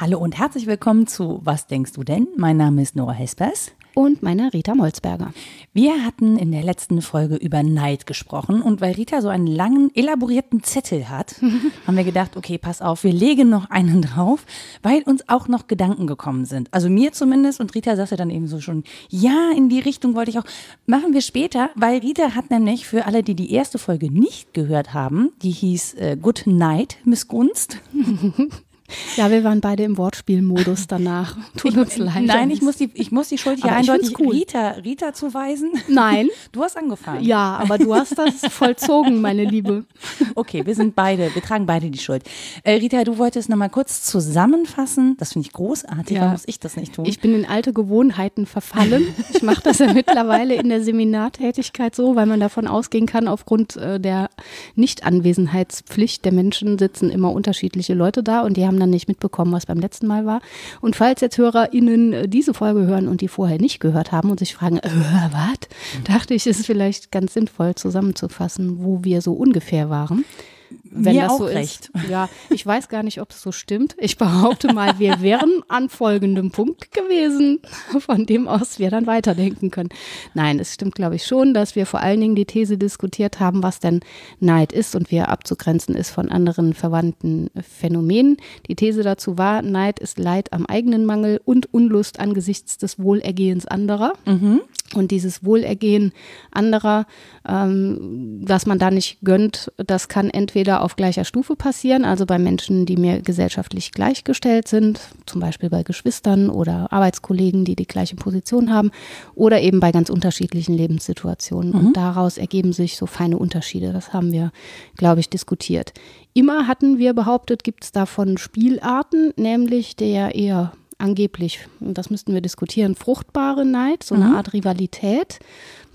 Hallo und herzlich willkommen zu Was denkst du denn? Mein Name ist Nora Hespers. Und meine Rita Molzberger. Wir hatten in der letzten Folge über Neid gesprochen und weil Rita so einen langen, elaborierten Zettel hat, haben wir gedacht, okay, pass auf, wir legen noch einen drauf, weil uns auch noch Gedanken gekommen sind. Also mir zumindest und Rita sagte dann eben so schon, ja, in die Richtung wollte ich auch. Machen wir später, weil Rita hat nämlich für alle, die die erste Folge nicht gehört haben, die hieß äh, Good Night, Missgunst. Ja, wir waren beide im Wortspielmodus danach. Tut uns leid. Nein, ich muss die, ich muss die Schuld hier Aber eindeutig cool. Rita, Rita zuweisen. Nein. Du hast angefangen. Ja, aber du hast das vollzogen, meine Liebe. Okay, wir sind beide, wir tragen beide die Schuld. Äh, Rita, du wolltest noch mal kurz zusammenfassen. Das finde ich großartig. Ja. Warum muss ich das nicht tun? Ich bin in alte Gewohnheiten verfallen. Ich mache das ja mittlerweile in der Seminartätigkeit so, weil man davon ausgehen kann, aufgrund äh, der Nichtanwesenheitspflicht der Menschen sitzen immer unterschiedliche Leute da und die haben dann nicht mitbekommen, was beim letzten Mal war. Und falls jetzt HörerInnen äh, diese Folge hören und die vorher nicht gehört haben und sich fragen, äh, was? Dachte ich, es ist vielleicht ganz sinnvoll zusammenzufassen, wo wir so ungefähr waren. Wenn Mir das auch so recht. ist. Ja, ich weiß gar nicht, ob es so stimmt. Ich behaupte mal, wir wären an folgendem Punkt gewesen, von dem aus wir dann weiterdenken können. Nein, es stimmt, glaube ich, schon, dass wir vor allen Dingen die These diskutiert haben, was denn Neid ist und wie er abzugrenzen ist von anderen verwandten Phänomenen. Die These dazu war, Neid ist Leid am eigenen Mangel und Unlust angesichts des Wohlergehens anderer. Und dieses Wohlergehen anderer, ähm, was man da nicht gönnt, das kann entweder auf gleicher Stufe passieren, also bei Menschen, die mir gesellschaftlich gleichgestellt sind, zum Beispiel bei Geschwistern oder Arbeitskollegen, die die gleiche Position haben, oder eben bei ganz unterschiedlichen Lebenssituationen. Und daraus ergeben sich so feine Unterschiede. Das haben wir, glaube ich, diskutiert. Immer hatten wir behauptet, gibt es davon Spielarten, nämlich der eher angeblich, und das müssten wir diskutieren, fruchtbare Neid, so eine Art Rivalität,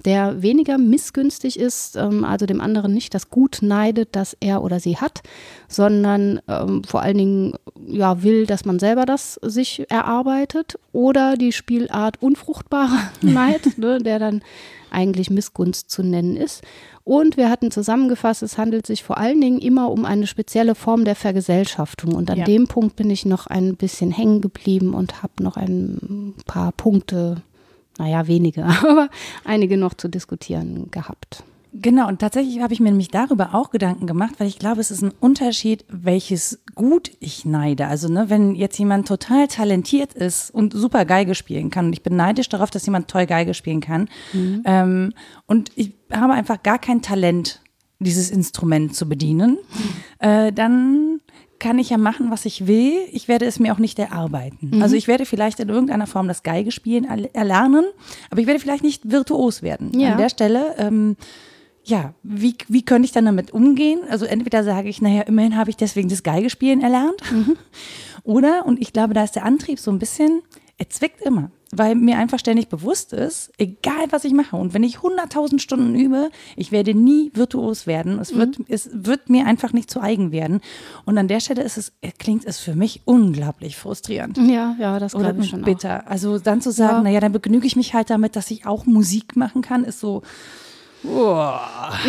der weniger missgünstig ist, ähm, also dem anderen nicht das Gut neidet, das er oder sie hat, sondern ähm, vor allen Dingen ja, will, dass man selber das sich erarbeitet oder die Spielart unfruchtbare Neid, ne, der dann eigentlich Missgunst zu nennen ist. Und wir hatten zusammengefasst, es handelt sich vor allen Dingen immer um eine spezielle Form der Vergesellschaftung. Und an Ja. dem Punkt bin ich noch ein bisschen hängen geblieben und habe noch ein paar Punkte, naja, wenige, aber einige noch zu diskutieren gehabt. Genau, und tatsächlich habe ich mir nämlich darüber auch Gedanken gemacht, weil ich glaube, es ist ein Unterschied, welches Gut ich neide. Also, ne, wenn jetzt jemand total talentiert ist und super Geige spielen kann, und ich bin neidisch darauf, dass jemand toll Geige spielen kann, ähm, und ich habe einfach gar kein Talent, dieses Instrument zu bedienen, äh, dann kann ich ja machen, was ich will. Ich werde es mir auch nicht erarbeiten. Also ich werde vielleicht in irgendeiner Form das Geigespielen erl- erlernen, aber ich werde vielleicht nicht virtuos werden. Ja. An der Stelle, ähm, ja, wie, wie könnte ich dann damit umgehen? Also entweder sage ich, naja, immerhin habe ich deswegen das Geigespielen erlernt. Oder, und ich glaube, da ist der Antrieb so ein bisschen, er zwickt immer. Weil mir einfach ständig bewusst ist, egal was ich mache und wenn ich 100.000 Stunden übe, ich werde nie virtuos werden. Es wird, es wird mir einfach nicht zu eigen werden. Und an der Stelle ist es, klingt es für mich unglaublich frustrierend. Ja, ja, das glaube ich schon auch. bitter. Also dann zu sagen, Ja. naja, dann begnüge ich mich halt damit, dass ich auch Musik machen kann, ist so,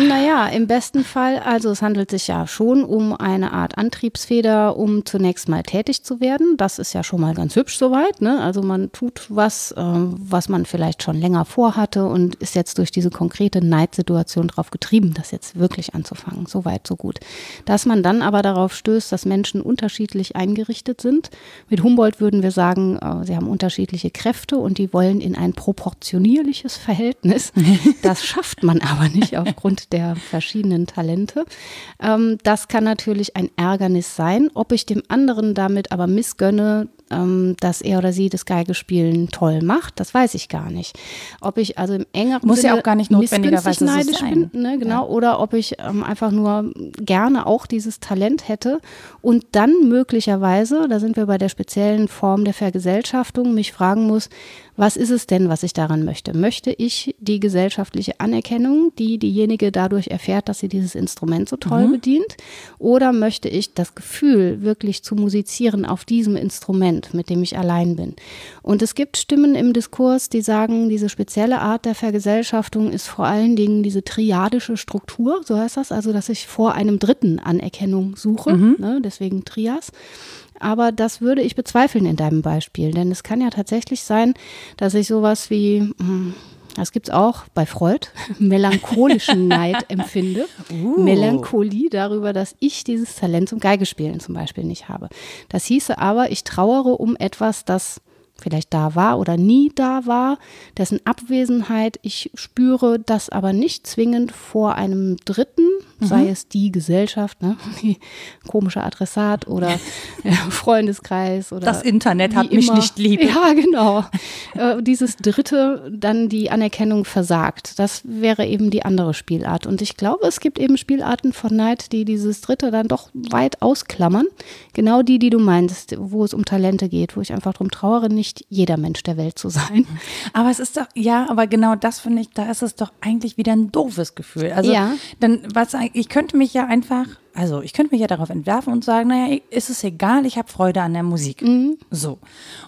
Naja, im besten Fall, also es handelt sich ja schon um eine Art Antriebsfeder, um zunächst mal tätig zu werden. Das ist ja schon mal ganz hübsch soweit. Ne? Also man tut was, äh, was man vielleicht schon länger vorhatte und ist jetzt durch diese konkrete Neidsituation darauf getrieben, das jetzt wirklich anzufangen. So weit, so gut. Dass man dann aber darauf stößt, dass Menschen unterschiedlich eingerichtet sind. Mit Humboldt würden wir sagen, äh, sie haben unterschiedliche Kräfte und die wollen in ein proportionierliches Verhältnis. Das schafft man aber nicht aufgrund der verschiedenen Talente. Ähm, das kann natürlich ein Ärgernis sein. Ob ich dem anderen damit aber missgönne, ähm, dass er oder sie das Geigespielen toll macht, das weiß ich gar nicht. Ob ich also im engeren Muss ja Sinne auch gar nicht notwendigerweise neidisch sein. bin, ne, genau, oder ob ich ähm, einfach nur gerne auch dieses Talent hätte und dann möglicherweise, da sind wir bei der speziellen Form der Vergesellschaftung, mich fragen muss, was ist es denn, was ich daran möchte? Möchte ich die gesellschaftliche Anerkennung Anerkennung, die diejenige dadurch erfährt, dass sie dieses Instrument so toll Mhm. bedient? Oder möchte ich das Gefühl, wirklich zu musizieren auf diesem Instrument, mit dem ich allein bin? Und es gibt Stimmen im Diskurs, die sagen, diese spezielle Art der Vergesellschaftung ist vor allen Dingen diese triadische Struktur, so heißt das, also dass ich vor einem Dritten Anerkennung suche, ne, deswegen Trias. Aber das würde ich bezweifeln in deinem Beispiel, denn es kann ja tatsächlich sein, dass ich sowas wie, das gibt's auch bei Freud, melancholischen Neid empfinde. Melancholie darüber, dass ich dieses Talent zum Geigespielen zum Beispiel nicht habe. Das hieße aber, ich trauere um etwas, das vielleicht da war oder nie da war, dessen Abwesenheit ich spüre, das aber nicht zwingend vor einem Dritten, sei es die Gesellschaft, ne, die komische Adressat oder äh, Freundeskreis oder Das Internet hat mich immer. nicht lieb. Ja, genau. Äh, dieses Dritte dann die Anerkennung versagt. Das wäre eben die andere Spielart. Und ich glaube, es gibt eben Spielarten von Neid, die dieses Dritte dann doch weit ausklammern. Genau die, die du meinst, wo es um Talente geht, wo ich einfach drum trauere, nicht jeder Mensch der Welt zu sein. Aber es ist doch, ja, aber genau das finde ich, da ist es doch eigentlich wieder ein doofes Gefühl. Also, Ja. dann, was, ich könnte mich ja einfach, also ich könnte mich ja darauf entwerfen und sagen, naja, ist es egal, ich habe Freude an der Musik. So.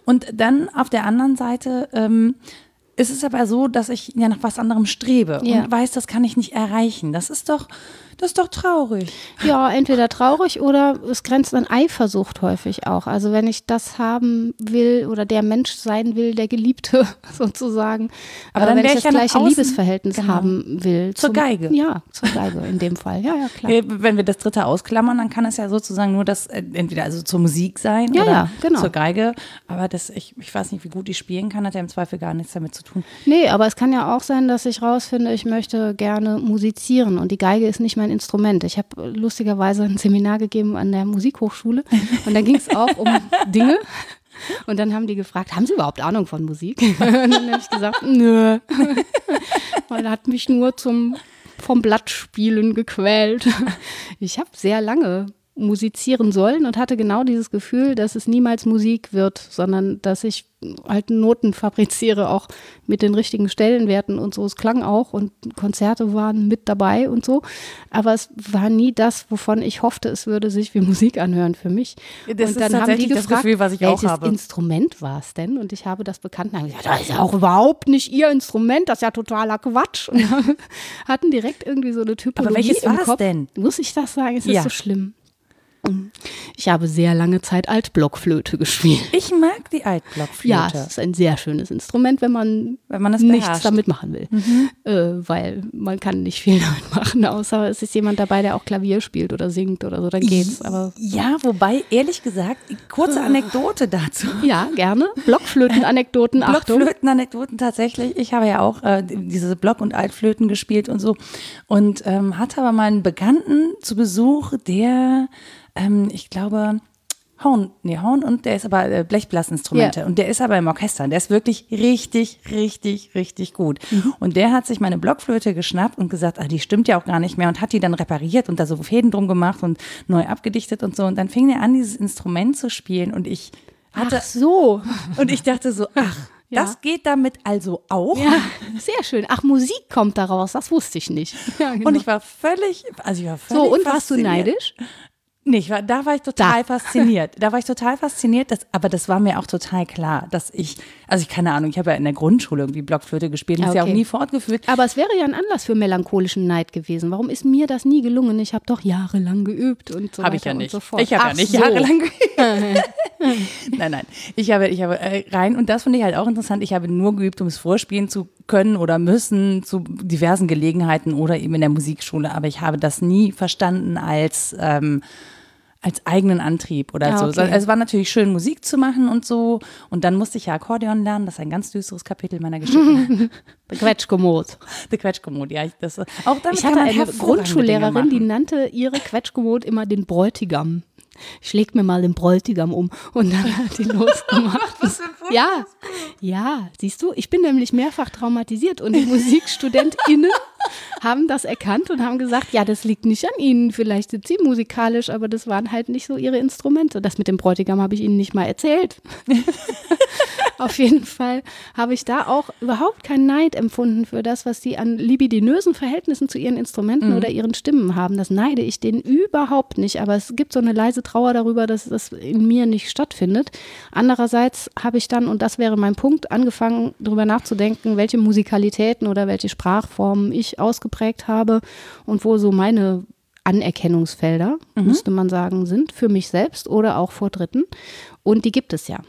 Und dann auf der anderen Seite, ähm, ist es aber so, dass ich ja nach was anderem strebe Ja. und weiß, das kann ich nicht erreichen. Das ist doch, das ist doch traurig. Ja, entweder traurig oder es grenzt an Eifersucht häufig auch. Also wenn ich das haben will oder der Mensch sein will, der Geliebte sozusagen. Aber dann wenn ich das ja gleiche außen- Liebesverhältnis Genau. haben will. Zur zum- Geige. Ja, zur Geige in dem Fall. Ja, ja, klar. Äh, Wenn wir das dritte ausklammern, dann kann es ja sozusagen nur das äh, entweder also zur Musik sein Ja, oder ja, genau. zur Geige. Aber das, ich, ich weiß nicht, wie gut ich spielen kann, hat ja im Zweifel gar nichts damit zu tun. Nee, aber es kann ja auch sein, dass ich rausfinde, ich möchte gerne musizieren und die Geige ist nicht mein Instrument. Ich habe lustigerweise ein Seminar gegeben an der Musikhochschule und da ging es auch um Dinge. Und dann haben die gefragt, haben Sie überhaupt Ahnung von Musik? Und dann habe ich gesagt, nö. Er hat mich nur zum vom Blattspielen gequält. Ich habe sehr lange musizieren sollen und hatte genau dieses Gefühl, dass es niemals Musik wird, sondern dass ich halt Noten fabriziere, auch mit den richtigen Stellenwerten und so. Es klang auch und Konzerte waren mit dabei und so. Aber es war nie das, wovon ich hoffte, es würde sich wie Musik anhören für mich. Das und ist tatsächlich das Gefühl, was ich auch welches habe. Instrument war es denn? Und ich habe das bekannt und gesagt, das ist ja auch überhaupt nicht ihr Instrument, das ist ja totaler Quatsch. Und hatten direkt irgendwie so eine Typologie welches im war es denn? Muss ich das sagen? Es ist Ja. so schlimm. Ich habe sehr lange Zeit Altblockflöte gespielt. Ich mag die Altblockflöte. Ja, es ist ein sehr schönes Instrument, wenn man, Wenn man nichts damit machen will. Äh, weil man kann nicht viel damit machen, außer es ist jemand dabei, der auch Klavier spielt oder singt oder so, dann geht's. Aber ja, wobei, ehrlich gesagt, kurze Anekdote dazu. ja, gerne. Blockflöten-Anekdoten, Achtung. Blockflöten-Anekdoten tatsächlich. Ich habe ja auch äh, diese Block- und Altflöten gespielt und so. Und ähm, hatte aber mal einen Bekannten zu Besuch, der, ähm, ich glaube, Horn, nee, Horn und der ist aber äh, Blechblasinstrumente Ja. und der ist aber im Orchester. und Der ist wirklich richtig, richtig, richtig gut. Und der hat sich meine Blockflöte geschnappt und gesagt, ah, die stimmt ja auch gar nicht mehr und hat die dann repariert und da so Fäden drum gemacht und neu abgedichtet und so. Und dann fing er an, dieses Instrument zu spielen und ich hatte, Ach so. und ich dachte so, ach, Ja. das geht damit also auch. Ja, sehr schön. Ach, Musik kommt daraus, das wusste ich nicht. Ja, genau. Und ich war völlig, also ich war völlig so, und warst du fasziniert. Neidisch? Nee, da war ich total Da. fasziniert. Da war ich total fasziniert, das, aber das war mir auch total klar, dass ich, also ich keine Ahnung, ich habe ja in der Grundschule irgendwie Blockflöte gespielt, und Ah, ist ja auch okay. nie fortgeführt. Aber es wäre ja ein Anlass für melancholischen Neid gewesen. Warum ist mir das nie gelungen? Ich habe doch jahrelang geübt und so Habe weiter ich ja und nicht. so fort. ich habe ja nicht so. jahrelang geübt. nein, nein. Ich habe, ich habe äh, rein, und das finde ich halt auch interessant, ich habe nur geübt, um es vorspielen zu können oder müssen zu diversen Gelegenheiten oder eben in der Musikschule, aber ich habe das nie verstanden als ähm, als eigenen Antrieb oder Ah, so. okay. Also es war natürlich schön, Musik zu machen und so. Und dann musste ich ja Akkordeon lernen. Das ist ein ganz düsteres Kapitel meiner Geschichte. Der Quetschkommod. Der Quetschkommod, ja. Ich, das, auch damit Ich hatte eine Grundschullehrerin, die nannte ihre Quetschkommod immer den Bräutigam. Ich leg mir mal den Bräutigam um und dann hat die losgemacht. ja, ja, siehst du, ich bin nämlich mehrfach traumatisiert und die MusikstudentInnen haben das erkannt und haben gesagt, ja, das liegt nicht an ihnen. Vielleicht sind sie musikalisch, aber das waren halt nicht so ihre Instrumente. Das mit dem Bräutigam habe ich ihnen nicht mal erzählt. Auf jeden Fall habe ich da auch überhaupt keinen Neid empfunden für das, was sie an libidinösen Verhältnissen zu ihren Instrumenten mhm. oder ihren Stimmen haben. Das neide ich denen überhaupt nicht. Aber es gibt so eine leise Trauer darüber, dass das in mir nicht stattfindet. Andererseits habe ich dann, und das wäre mein Punkt, angefangen, darüber nachzudenken, welche Musikalitäten oder welche Sprachformen ich ausgeprägt habe und wo so meine Anerkennungsfelder, mhm. müsste man sagen, sind für mich selbst oder auch vor Dritten. Und die gibt es ja.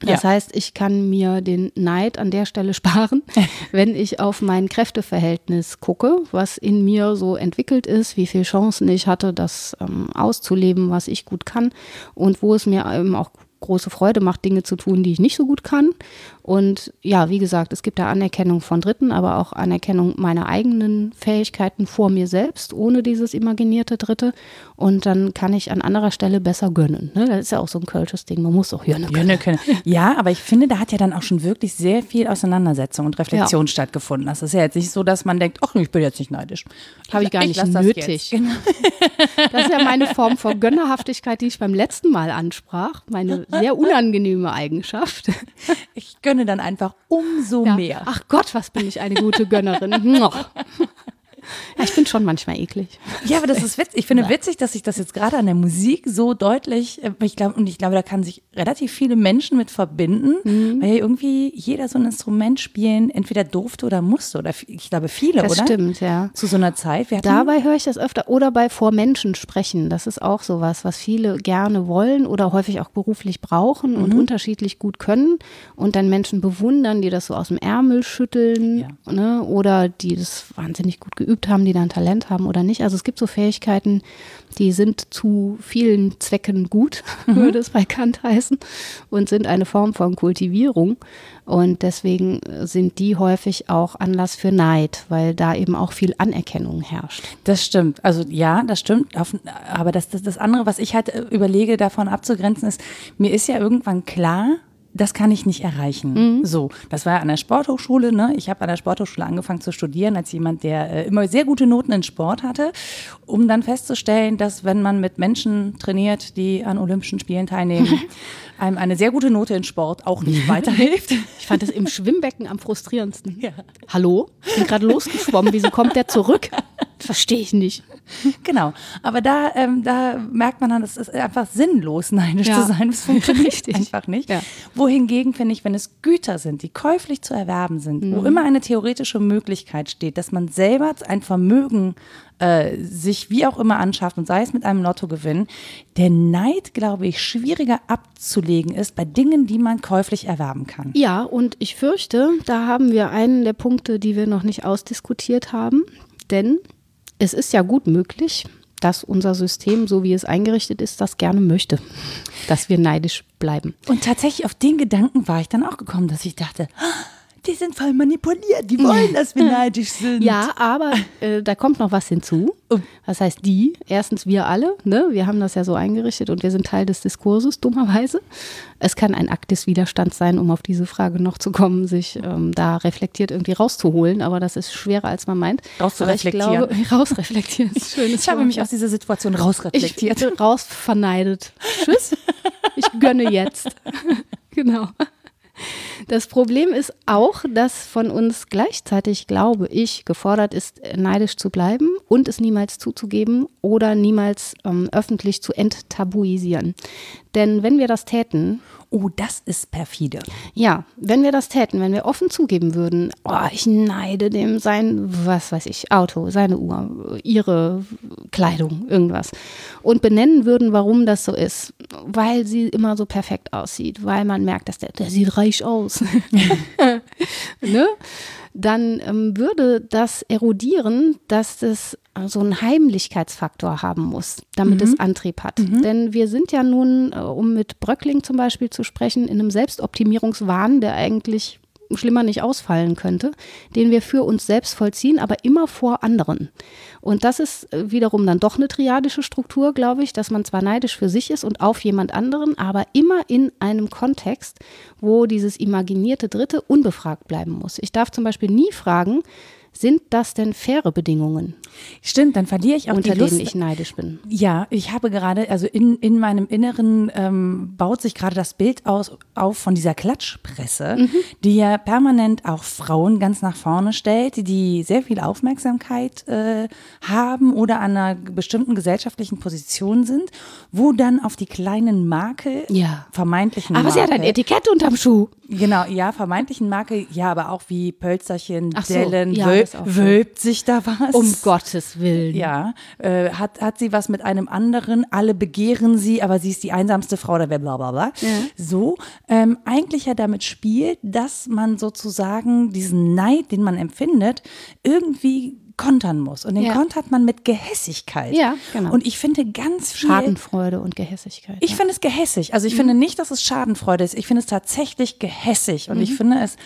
Das ja. heißt, ich kann mir den Neid an der Stelle sparen, wenn ich auf mein Kräfteverhältnis gucke, was in mir so entwickelt ist, wie viele Chancen ich hatte, das ähm, auszuleben, was ich gut kann und wo es mir eben auch große Freude macht, Dinge zu tun, die ich nicht so gut kann. Und ja, wie gesagt, es gibt da Anerkennung von Dritten, aber auch Anerkennung meiner eigenen Fähigkeiten vor mir selbst, ohne dieses imaginierte Dritte. Und dann kann ich an anderer Stelle besser gönnen. Ne? Das ist ja auch so ein kölsches Ding. Man muss auch Jönne können. können. Ja, aber ich finde, da hat ja dann auch schon wirklich sehr viel Auseinandersetzung und Reflexion ja. stattgefunden. Das ist ja jetzt nicht so, dass man denkt, ach, ich bin jetzt nicht neidisch. Habe ich gar ich nicht nötig. Das, genau. das ist ja meine Form von Gönnerhaftigkeit, die ich beim letzten Mal ansprach. Meine sehr unangenehme Eigenschaft. Ich gönne dann einfach umso ja. mehr. Ach Gott, was bin ich eine gute Gönnerin. Ja, ich bin schon manchmal eklig. Ja, aber das ist witzig. Ich finde witzig, dass sich das jetzt gerade an der Musik so deutlich, äh, ich glaube, und ich glaube, da kann sich relativ viele Menschen mit verbinden, mhm. weil irgendwie jeder so ein Instrument spielen entweder durfte oder musste. Oder ich glaube, viele, das oder? Das stimmt, ja. Zu so einer Zeit. Dabei höre ich das öfter. Oder bei vor Menschen sprechen. Das ist auch sowas, was viele gerne wollen oder häufig auch beruflich brauchen mhm. und unterschiedlich gut können. Und dann Menschen bewundern, die das so aus dem Ärmel schütteln ja. ne? oder die das wahnsinnig gut geübt geübt haben, die da ein Talent haben oder nicht. Also es gibt so Fähigkeiten, die sind zu vielen Zwecken gut, mhm. würde es bei Kant heißen, und sind eine Form von Kultivierung. Und deswegen sind die häufig auch Anlass für Neid, weil da eben auch viel Anerkennung herrscht. Das stimmt. Also ja, das stimmt. Aber das, das, das andere, was ich halt äh, überlege, davon abzugrenzen, ist, mir ist ja irgendwann klar, das kann ich nicht erreichen. Mhm. So, das war an der Sporthochschule. Ne? Ich habe an der Sporthochschule angefangen zu studieren als jemand, der äh, immer sehr gute Noten in Sport hatte, um dann festzustellen, dass wenn man mit Menschen trainiert, die an Olympischen Spielen teilnehmen, einem eine sehr gute Note in Sport auch nicht weiterhilft. Ich fand das im Schwimmbecken am frustrierendsten. Ja. Hallo? Ich bin gerade losgeschwommen. Wieso kommt der zurück? Verstehe ich nicht. Genau. Aber da, ähm, da merkt man dann, es ist einfach sinnlos, neidisch ja. zu sein. Das funktioniert Richtig. einfach nicht. Ja. Wohingegen finde ich, wenn es Güter sind, die käuflich zu erwerben sind, mhm. wo immer eine theoretische Möglichkeit steht, dass man selber ein Vermögen äh, sich wie auch immer anschafft und sei es mit einem Lottogewinn, der Neid, glaube ich, schwieriger abzulegen ist bei Dingen, die man käuflich erwerben kann. Ja, und ich fürchte, da haben wir einen der Punkte, die wir noch nicht ausdiskutiert haben, denn es ist ja gut möglich, dass unser System, so wie es eingerichtet ist, das gerne möchte, dass wir neidisch bleiben. Und tatsächlich auf den Gedanken war ich dann auch gekommen, dass ich dachte, die sind voll manipuliert, die wollen, dass wir neidisch sind. Ja, aber äh, da kommt noch was hinzu. Oh. Was heißt die? Erstens wir alle, ne? wir haben das ja so eingerichtet und wir sind Teil des Diskurses, dummerweise. Es kann ein Akt des Widerstands sein, um auf diese Frage noch zu kommen, sich ähm, da reflektiert irgendwie rauszuholen, aber das ist schwerer, als man meint. Rauszureflektieren. rausreflektieren ist schönes Ich habe mich aus dieser Situation rausreflektiert. Ich rausverneidet. Tschüss. Ich gönne jetzt. genau. Das Problem ist auch, dass von uns gleichzeitig, glaube ich, gefordert ist, neidisch zu bleiben und es niemals zuzugeben oder niemals ähm, öffentlich zu enttabuisieren. Denn wenn wir das täten. Oh, das ist perfide. Ja, wenn wir das täten, wenn wir offen zugeben würden, oh, ich neide dem sein, was weiß ich, Auto, seine Uhr, ihre Kleidung, irgendwas. Und benennen würden, warum das so ist. Weil sie immer so perfekt aussieht, weil man merkt, dass der, der sieht reich aus. ne? Dann ähm, würde das erodieren, dass das so einen Heimlichkeitsfaktor haben muss, damit mhm. es Antrieb hat. Mhm. Denn wir sind ja nun, äh, um mit Bröckling zum Beispiel zu sprechen, in einem Selbstoptimierungswahn, der eigentlich schlimmer nicht ausfallen könnte, den wir für uns selbst vollziehen, aber immer vor anderen. Und das ist äh, wiederum dann doch eine triadische Struktur, glaube ich, dass man zwar neidisch für sich ist und auf jemand anderen, aber immer in einem Kontext, wo dieses imaginierte Dritte unbefragt bleiben muss. Ich darf zum Beispiel nie fragen, Sind das denn faire Bedingungen, Stimmt, dann verliere ich auch unter die Lust. denen ich neidisch bin? Ja, ich habe gerade, also in, in meinem Inneren ähm, baut sich gerade das Bild aus, auf von dieser Klatschpresse, Mhm. die ja permanent auch Frauen ganz nach vorne stellt, die sehr viel Aufmerksamkeit äh, haben oder an einer bestimmten gesellschaftlichen Position sind, wo dann auf die kleinen Marke, Ja. vermeintlichen Aber Marke, sie hat ein Etikett unterm Schuh. Genau, ja, vermeintlichen Marke, ja, aber auch wie Pölzerchen, Ach so, Dellen, ja, wöl das auch schön. wölbt sich da was? Um Gottes Willen. Ja, äh, hat, hat sie was mit einem anderen, alle begehren sie, aber sie ist die einsamste Frau der Welt, bla bla bla. So, ähm, eigentlich ja damit spielt, dass man sozusagen diesen Neid, den man empfindet, irgendwie kontern muss. Und den Ja. kontert man mit Gehässigkeit. Ja, genau. Und ich finde ganz viel. Schadenfreude und Gehässigkeit. Ich ja. finde es gehässig. Also ich finde nicht, dass es Schadenfreude ist. Ich finde es tatsächlich gehässig. Und ich finde es,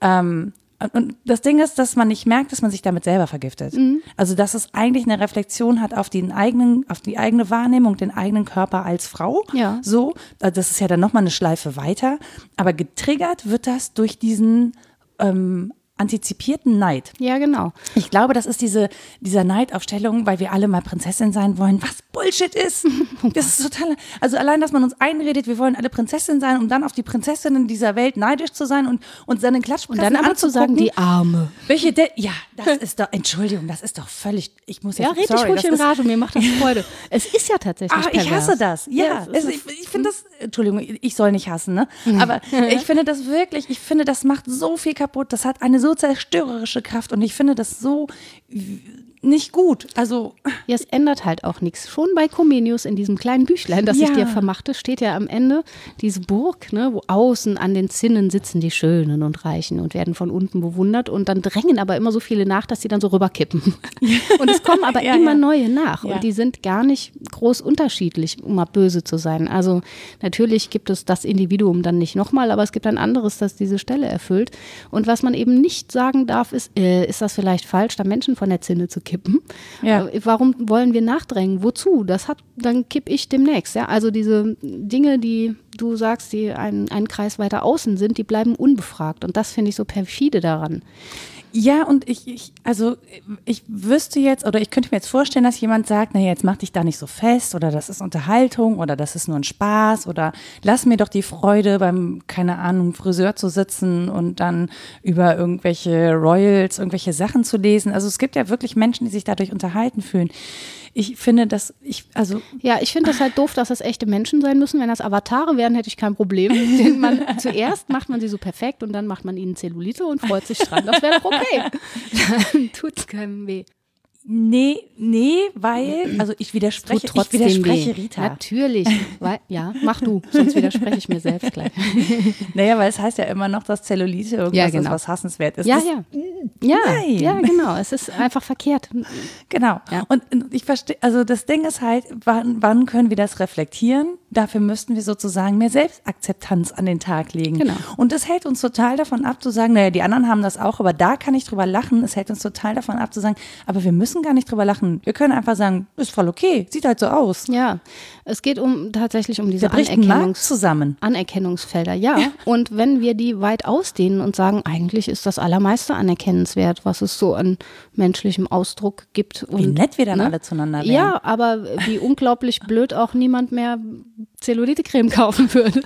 ähm, und- das Ding ist, dass man nicht merkt, dass man sich damit selber vergiftet. Also dass es eigentlich eine Reflexion hat auf den eigenen, auf die eigene Wahrnehmung, den eigenen Körper als Frau. Ja. So, äh, das ist ja dann nochmal eine Schleife weiter. Aber getriggert wird das durch diesen ähm, antizipierten Neid. ja, genau. Ich glaube, das ist diese, dieser Neidaufstellung, weil wir alle mal Prinzessin sein wollen, was Bullshit ist. Das ist total, also allein, dass man uns einredet, wir wollen alle Prinzessin sein, um dann auf die Prinzessinnen dieser Welt neidisch zu sein und uns dann in Und Klatschpressen dann aber zu sagen, die Arme. welche, de ja, das ist doch, Entschuldigung, das ist doch völlig, ich muss Ja, jetzt, red dich sorry, ruhig in Rage, mir macht das Freude. Es ist ja tatsächlich Ah, ich hasse das. Ja, es es, ich, ich finde das, Entschuldigung, ich soll nicht hassen, ne? Aber ich finde das wirklich, ich finde, das macht so viel kaputt. Das hat eine so zerstörerische Kraft und ich finde das so nicht gut. Also, Ja, es ändert halt auch nichts. Schon bei Comenius in diesem kleinen Büchlein, das ich Ja. dir vermachte, steht ja am Ende diese Burg, ne, wo außen an den Zinnen sitzen die Schönen und Reichen und werden von unten bewundert und dann drängen aber immer so viele nach, dass sie dann so rüberkippen. Und es kommen aber Ja, immer ja. neue nach Ja. und die sind gar nicht groß unterschiedlich, um mal böse zu sein. Also natürlich gibt es das Individuum dann nicht nochmal, aber es gibt ein anderes, das diese Stelle erfüllt. Und was man eben nicht sagen darf, ist, äh, ist das vielleicht falsch, da Menschen von der Zinne zu kippen? Ja. Äh, Warum wollen wir nachdrängen? Wozu? Das hat, dann kipp ich demnächst. Ja? Also diese Dinge, die du sagst, die einen, einen Kreis weiter außen sind, die bleiben unbefragt. Und das finde ich so perfide daran. Ja, und ich, ich, also ich wüsste jetzt oder ich könnte mir jetzt vorstellen, dass jemand sagt, naja, jetzt mach dich da nicht so fest oder das ist Unterhaltung oder das ist nur ein Spaß oder lass mir doch die Freude beim, keine Ahnung, Friseur zu sitzen und dann über irgendwelche Royals, irgendwelche Sachen zu lesen. Also es gibt ja wirklich Menschen, die sich dadurch unterhalten fühlen. Ich finde, dass ich, also Ja, ich finde das halt doof, dass das echte Menschen sein müssen. Wenn das Avatare wären, hätte ich kein Problem. Denn man, zuerst macht man sie so perfekt und dann macht man ihnen Zellulite und freut sich dran. Das wäre doch okay. Dann tut's keinem weh. Nee, nee, weil, also ich widerspreche, ich widerspreche weh. Rita. Natürlich. Weil, ja, mach du, sonst widerspreche ich mir selbst gleich. Naja, weil es heißt ja immer noch, dass Zellulite irgendwas Ja, genau. ist, was hassenswert ist. Ja, das, ja. Ja, Nein. ja, genau. Es ist einfach verkehrt. Genau. Ja. Und und ich verstehe, also das Ding ist halt, wann, wann können wir das reflektieren? Dafür müssten wir sozusagen mehr Selbstakzeptanz an den Tag legen. Genau. Und das hält uns total davon ab zu sagen, naja, die anderen haben das auch, aber da kann ich drüber lachen. Es hält uns total davon ab zu sagen, aber wir müssen gar nicht drüber lachen. Wir können einfach sagen, ist voll okay, sieht halt so aus. Ja, es geht um tatsächlich um diese Anerkennungs zusammen. Anerkennungsfelder. Ja. Und wenn wir die weit ausdehnen und sagen, eigentlich ist das Allermeiste anerkennenswert, was es so an menschlichem Ausdruck gibt. Und, Wie nett wir dann ne? alle zueinander wären. Ja, aber wie unglaublich blöd auch niemand mehr Zellulite-Creme kaufen würde.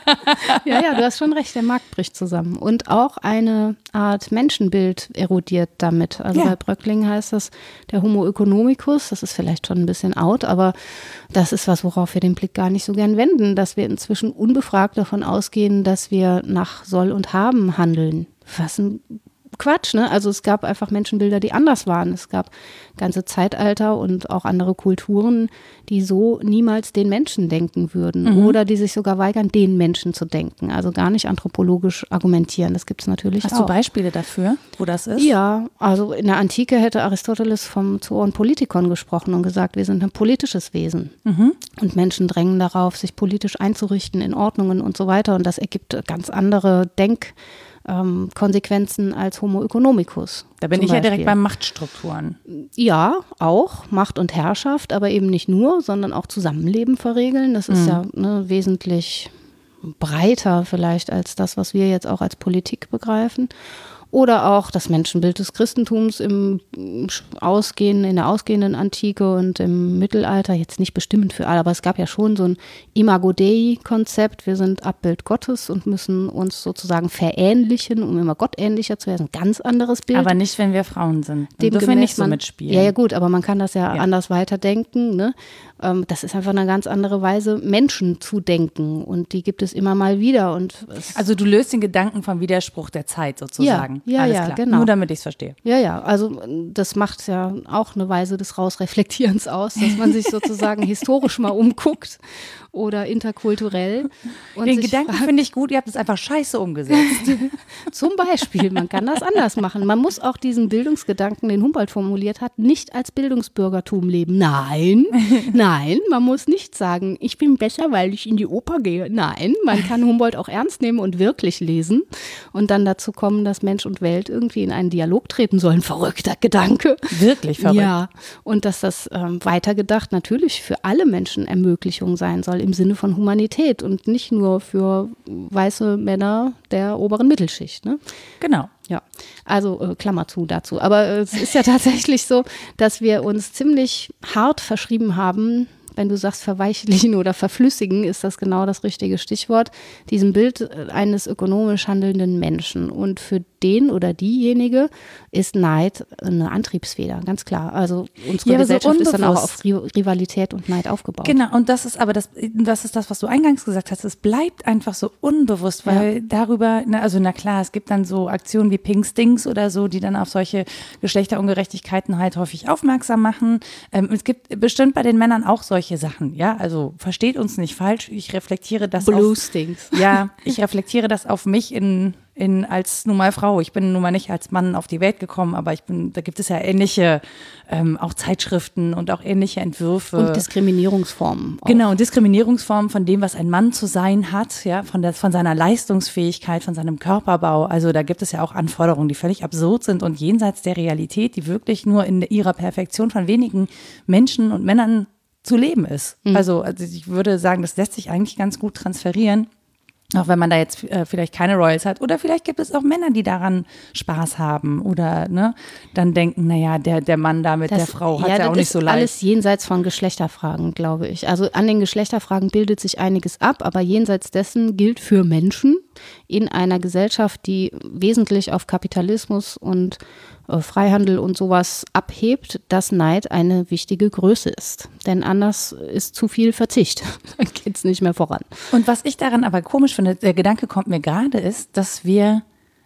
ja, ja, du hast schon recht, der Markt bricht zusammen. Und auch eine Art Menschenbild erodiert damit. Also Ja. bei Bröckling heißt das der Homo economicus, das ist vielleicht schon ein bisschen out, aber das ist was, worauf wir den Blick gar nicht so gern wenden, dass wir inzwischen unbefragt davon ausgehen, dass wir nach Soll und Haben handeln. Was ein Quatsch, ne? Also es gab einfach Menschenbilder, die anders waren. Es gab ganze Zeitalter und auch andere Kulturen, die so niemals den Menschen denken würden Mhm. oder die sich sogar weigern, den Menschen zu denken. Also gar nicht anthropologisch argumentieren. Das gibt es natürlich Hast auch. du Beispiele dafür, wo das ist? Ja, also in der Antike hätte Aristoteles vom Zoon Politikon gesprochen und gesagt, wir sind ein politisches Wesen. Und Menschen drängen darauf, sich politisch einzurichten in Ordnungen und so weiter. Und das ergibt ganz andere Denkkonsequenzen als Homo economicus. Da bin ich ja direkt Beispiel. bei Machtstrukturen. Ja, auch Macht und Herrschaft, aber eben nicht nur, sondern auch Zusammenleben verregeln. Das ist ja ne, wesentlich breiter vielleicht als das, was wir jetzt auch als Politik begreifen. Oder auch das Menschenbild des Christentums im Ausgehen, in der ausgehenden Antike und im Mittelalter, jetzt nicht bestimmend für alle, aber es gab ja schon so ein Imago Dei-Konzept. Wir sind Abbild Gottes und müssen uns sozusagen verähnlichen, um immer gottähnlicher zu werden. Ein ganz anderes Bild. Aber nicht, wenn wir Frauen sind. Dann dürfen wir nicht so man, mitspielen. Ja, ja, gut, aber man kann das ja, ja. anders weiterdenken. Ne? Ähm, das ist einfach eine ganz andere Weise, Menschen zu denken. Und die gibt es immer mal wieder. Und also du löst den Gedanken vom Widerspruch der Zeit sozusagen. Ja, ja, Alles ja klar. genau. Nur damit ich es verstehe. Ja, ja, also das macht ja auch eine Weise des Rausreflektierens aus, dass man sich sozusagen historisch mal umguckt oder interkulturell. Den Gedanken finde ich gut, ihr habt es einfach scheiße umgesetzt. Zum Beispiel, man kann das anders machen. Man muss auch diesen Bildungsgedanken, den Humboldt formuliert hat, nicht als Bildungsbürgertum leben. Nein, nein, man muss nicht sagen, ich bin besser, weil ich in die Oper gehe. Nein, man kann Humboldt auch ernst nehmen und wirklich lesen und dann dazu kommen, dass Mensch und Welt irgendwie in einen Dialog treten sollen. Verrückter Gedanke. Wirklich verrückt. Ja, und dass das ähm, weitergedacht natürlich für alle Menschen Ermöglichung sein soll im Sinne von Humanität und nicht nur für weiße Männer der oberen Mittelschicht. Ne? Genau. Ja, also äh, Klammer zu dazu. Aber äh, es ist ja tatsächlich so, dass wir uns ziemlich hart verschrieben haben, wenn du sagst verweichlichen oder verflüssigen, ist das genau das richtige Stichwort, diesem Bild äh, eines ökonomisch handelnden Menschen. Und für den oder diejenige ist Neid eine Antriebsfeder, ganz klar. Also unsere ja, Gesellschaft so ist dann auch auf Rivalität und Neid aufgebaut. Genau, und das ist aber das, das ist das, was du eingangs gesagt hast. Es bleibt einfach so unbewusst, weil ja. darüber, na, also na klar, es gibt dann so Aktionen wie Pink Stings oder so, die dann auf solche Geschlechterungerechtigkeiten halt häufig aufmerksam machen. Ähm, es gibt bestimmt bei den Männern auch solche Sachen, ja. Also versteht uns nicht falsch. Ich reflektiere das Blue auf, Stings. Ja, ich reflektiere das auf mich in in, als nun mal Frau. Ich bin nun mal nicht als Mann auf die Welt gekommen, aber ich bin, da gibt es ja ähnliche, ähm, auch Zeitschriften und auch ähnliche Entwürfe. Und Diskriminierungsformen. Auch. Genau, und Diskriminierungsformen von dem, was ein Mann zu sein hat, ja, von, der, von seiner Leistungsfähigkeit, von seinem Körperbau. Also da gibt es ja auch Anforderungen, die völlig absurd sind und jenseits der Realität, die wirklich nur in ihrer Perfektion von wenigen Menschen und Männern zu leben ist. Mhm. Also, also ich würde sagen, das lässt sich eigentlich ganz gut transferieren auch wenn man da jetzt äh, vielleicht keine Royals hat. Oder vielleicht gibt es auch Männer, die daran Spaß haben oder ne, dann denken, naja, der, der Mann da mit das, der Frau hat ja, ja auch nicht so leicht. Alles jenseits von Geschlechterfragen, glaube ich. Also an den Geschlechterfragen bildet sich einiges ab, aber jenseits dessen gilt für Menschen in einer Gesellschaft, die wesentlich auf Kapitalismus und Freihandel und sowas abhebt, dass Neid eine wichtige Größe ist. Denn anders ist zu viel Verzicht. Dann geht es nicht mehr voran. Und was ich daran aber komisch finde, der Gedanke kommt mir gerade, ist, dass wir,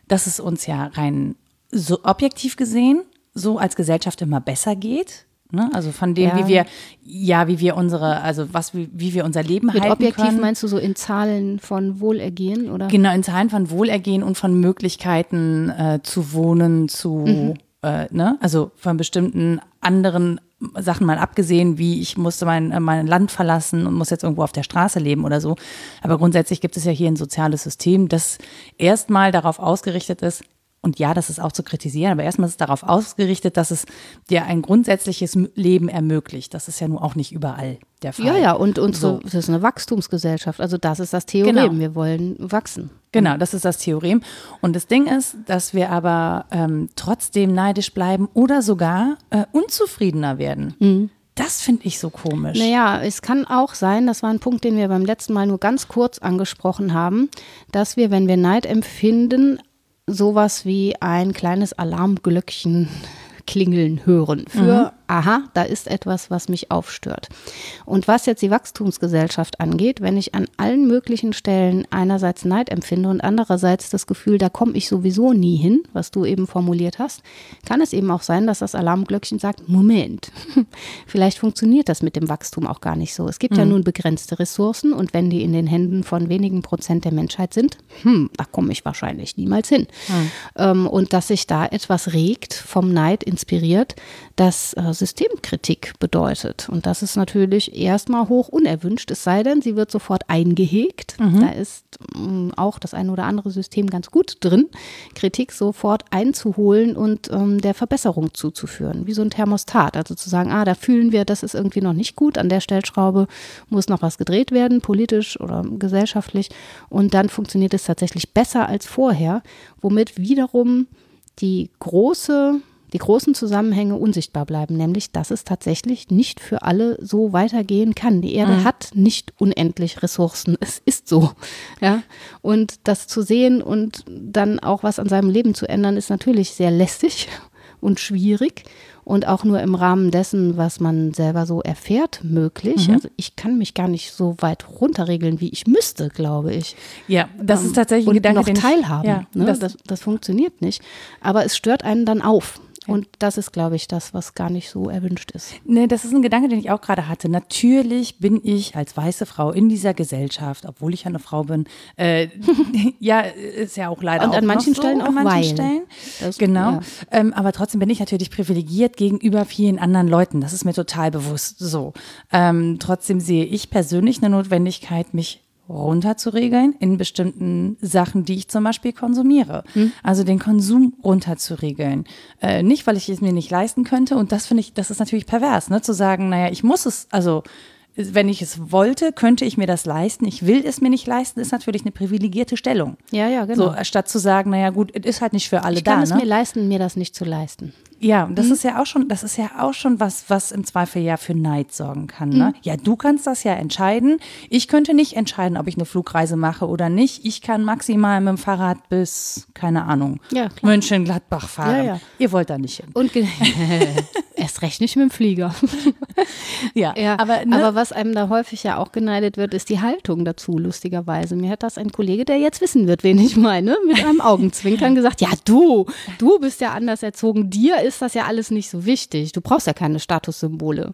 dass es uns ja rein so objektiv gesehen so als Gesellschaft immer besser geht. Ne? Also von dem, ja. wie wir, ja, wie wir unsere, also was, wie, wie wir unser Leben Mit halten objektiv können. meinst du so in Zahlen von Wohlergehen, oder? Genau, in Zahlen von Wohlergehen und von Möglichkeiten äh, zu wohnen, zu, mhm. äh, ne? Also von bestimmten anderen Sachen mal abgesehen, wie ich musste mein, äh, mein Land verlassen und muss jetzt irgendwo auf der Straße leben oder so. Aber grundsätzlich gibt es ja hier ein soziales System, das erstmal darauf ausgerichtet ist, und ja, das ist auch zu kritisieren, aber erstmal ist es darauf ausgerichtet, dass es dir ein grundsätzliches Leben ermöglicht. Das ist ja nun auch nicht überall der Fall. Ja, ja, und unsere, so. das ist eine Wachstumsgesellschaft. Also das ist das Theorem. Genau. Wir wollen wachsen. Genau, das ist das Theorem. Und das Ding ist, dass wir aber ähm, trotzdem neidisch bleiben oder sogar äh, unzufriedener werden. Mhm. Das finde ich so komisch. Naja, es kann auch sein, das war ein Punkt, den wir beim letzten Mal nur ganz kurz angesprochen haben, dass wir, wenn wir Neid empfinden, sowas wie ein kleines Alarmglöckchen klingeln hören für, mhm. Aha, da ist etwas, was mich aufstört. Und was jetzt die Wachstumsgesellschaft angeht, wenn ich an allen möglichen Stellen einerseits Neid empfinde und andererseits das Gefühl, da komme ich sowieso nie hin, was du eben formuliert hast, kann es eben auch sein, dass das Alarmglöckchen sagt, Moment, vielleicht funktioniert das mit dem Wachstum auch gar nicht so. Es gibt mhm. ja nun begrenzte Ressourcen und wenn die in den Händen von wenigen Prozent der Menschheit sind, hm, da komme ich wahrscheinlich niemals hin. Mhm. Und dass sich da etwas regt vom Neid in inspiriert, das äh, Systemkritik bedeutet. Und das ist natürlich erstmal hoch unerwünscht, es sei denn, sie wird sofort eingehegt. Mhm. Da ist ähm, auch das ein oder andere System ganz gut drin, Kritik sofort einzuholen und ähm, der Verbesserung zuzuführen, wie so ein Thermostat. Also zu sagen, ah, da fühlen wir, das ist irgendwie noch nicht gut, an der Stellschraube muss noch was gedreht werden, politisch oder gesellschaftlich. Und dann funktioniert es tatsächlich besser als vorher, womit wiederum die große die großen Zusammenhänge unsichtbar bleiben, nämlich dass es tatsächlich nicht für alle so weitergehen kann. Die Erde mhm. hat nicht unendlich Ressourcen. Es ist so. Ja. Und das zu sehen und dann auch was an seinem Leben zu ändern, ist natürlich sehr lästig und schwierig und auch nur im Rahmen dessen, was man selber so erfährt, möglich. Mhm. Also ich kann mich gar nicht so weit runterregeln, wie ich müsste, glaube ich. Ja, das ähm, ist tatsächlich ein Gedanke, noch teilhaben. Ja, ne? das, das, das funktioniert nicht. Aber es stört einen dann auf. Und das ist, glaube ich, das, was gar nicht so erwünscht ist. Nee, das ist ein Gedanke, den ich auch gerade hatte. Natürlich bin ich als weiße Frau in dieser Gesellschaft, obwohl ich eine Frau bin, äh, ja, ist ja auch leider Und auch an manchen so, Stellen auch an manchen. Stellen. Das, genau. ja. Ähm, aber trotzdem bin ich natürlich privilegiert gegenüber vielen anderen Leuten. Das ist mir total bewusst so. Ähm, trotzdem sehe ich persönlich eine Notwendigkeit, mich runterzuregeln in bestimmten Sachen, die ich zum Beispiel konsumiere. Hm. Also den Konsum runterzuregeln. Äh, nicht, weil ich es mir nicht leisten könnte. Und das finde ich, das ist natürlich pervers, ne? Zu sagen, naja, ich muss es, also wenn ich es wollte, könnte ich mir das leisten. Ich will es mir nicht leisten, ist natürlich eine privilegierte Stellung. Ja, ja, genau. So, statt zu sagen, naja, gut, es ist halt nicht für alle ich kann da. es ne? mir leisten, mir das nicht zu leisten. Ja, und das Mhm. ist ja auch schon, das ist ja auch schon was, was im Zweifel ja für Neid sorgen kann. Ne? Mhm. Ja, du kannst das ja entscheiden. Ich könnte nicht entscheiden, ob ich eine Flugreise mache oder nicht. Ich kann maximal mit dem Fahrrad bis, keine Ahnung, Ja, klar. München-Gladbach fahren. Ja, ja. Ihr wollt da nicht hin. Und erst recht nicht mit dem Flieger. Ja, Ja, aber, aber, ne, was einem da häufig ja auch geneidet wird, ist die Haltung dazu, lustigerweise. Mir hat das ein Kollege, der jetzt wissen wird, wen ich meine, mit einem Augenzwinkern gesagt, ja du, du bist ja anders erzogen, dir ist das ja alles nicht so wichtig. Du brauchst ja keine Statussymbole.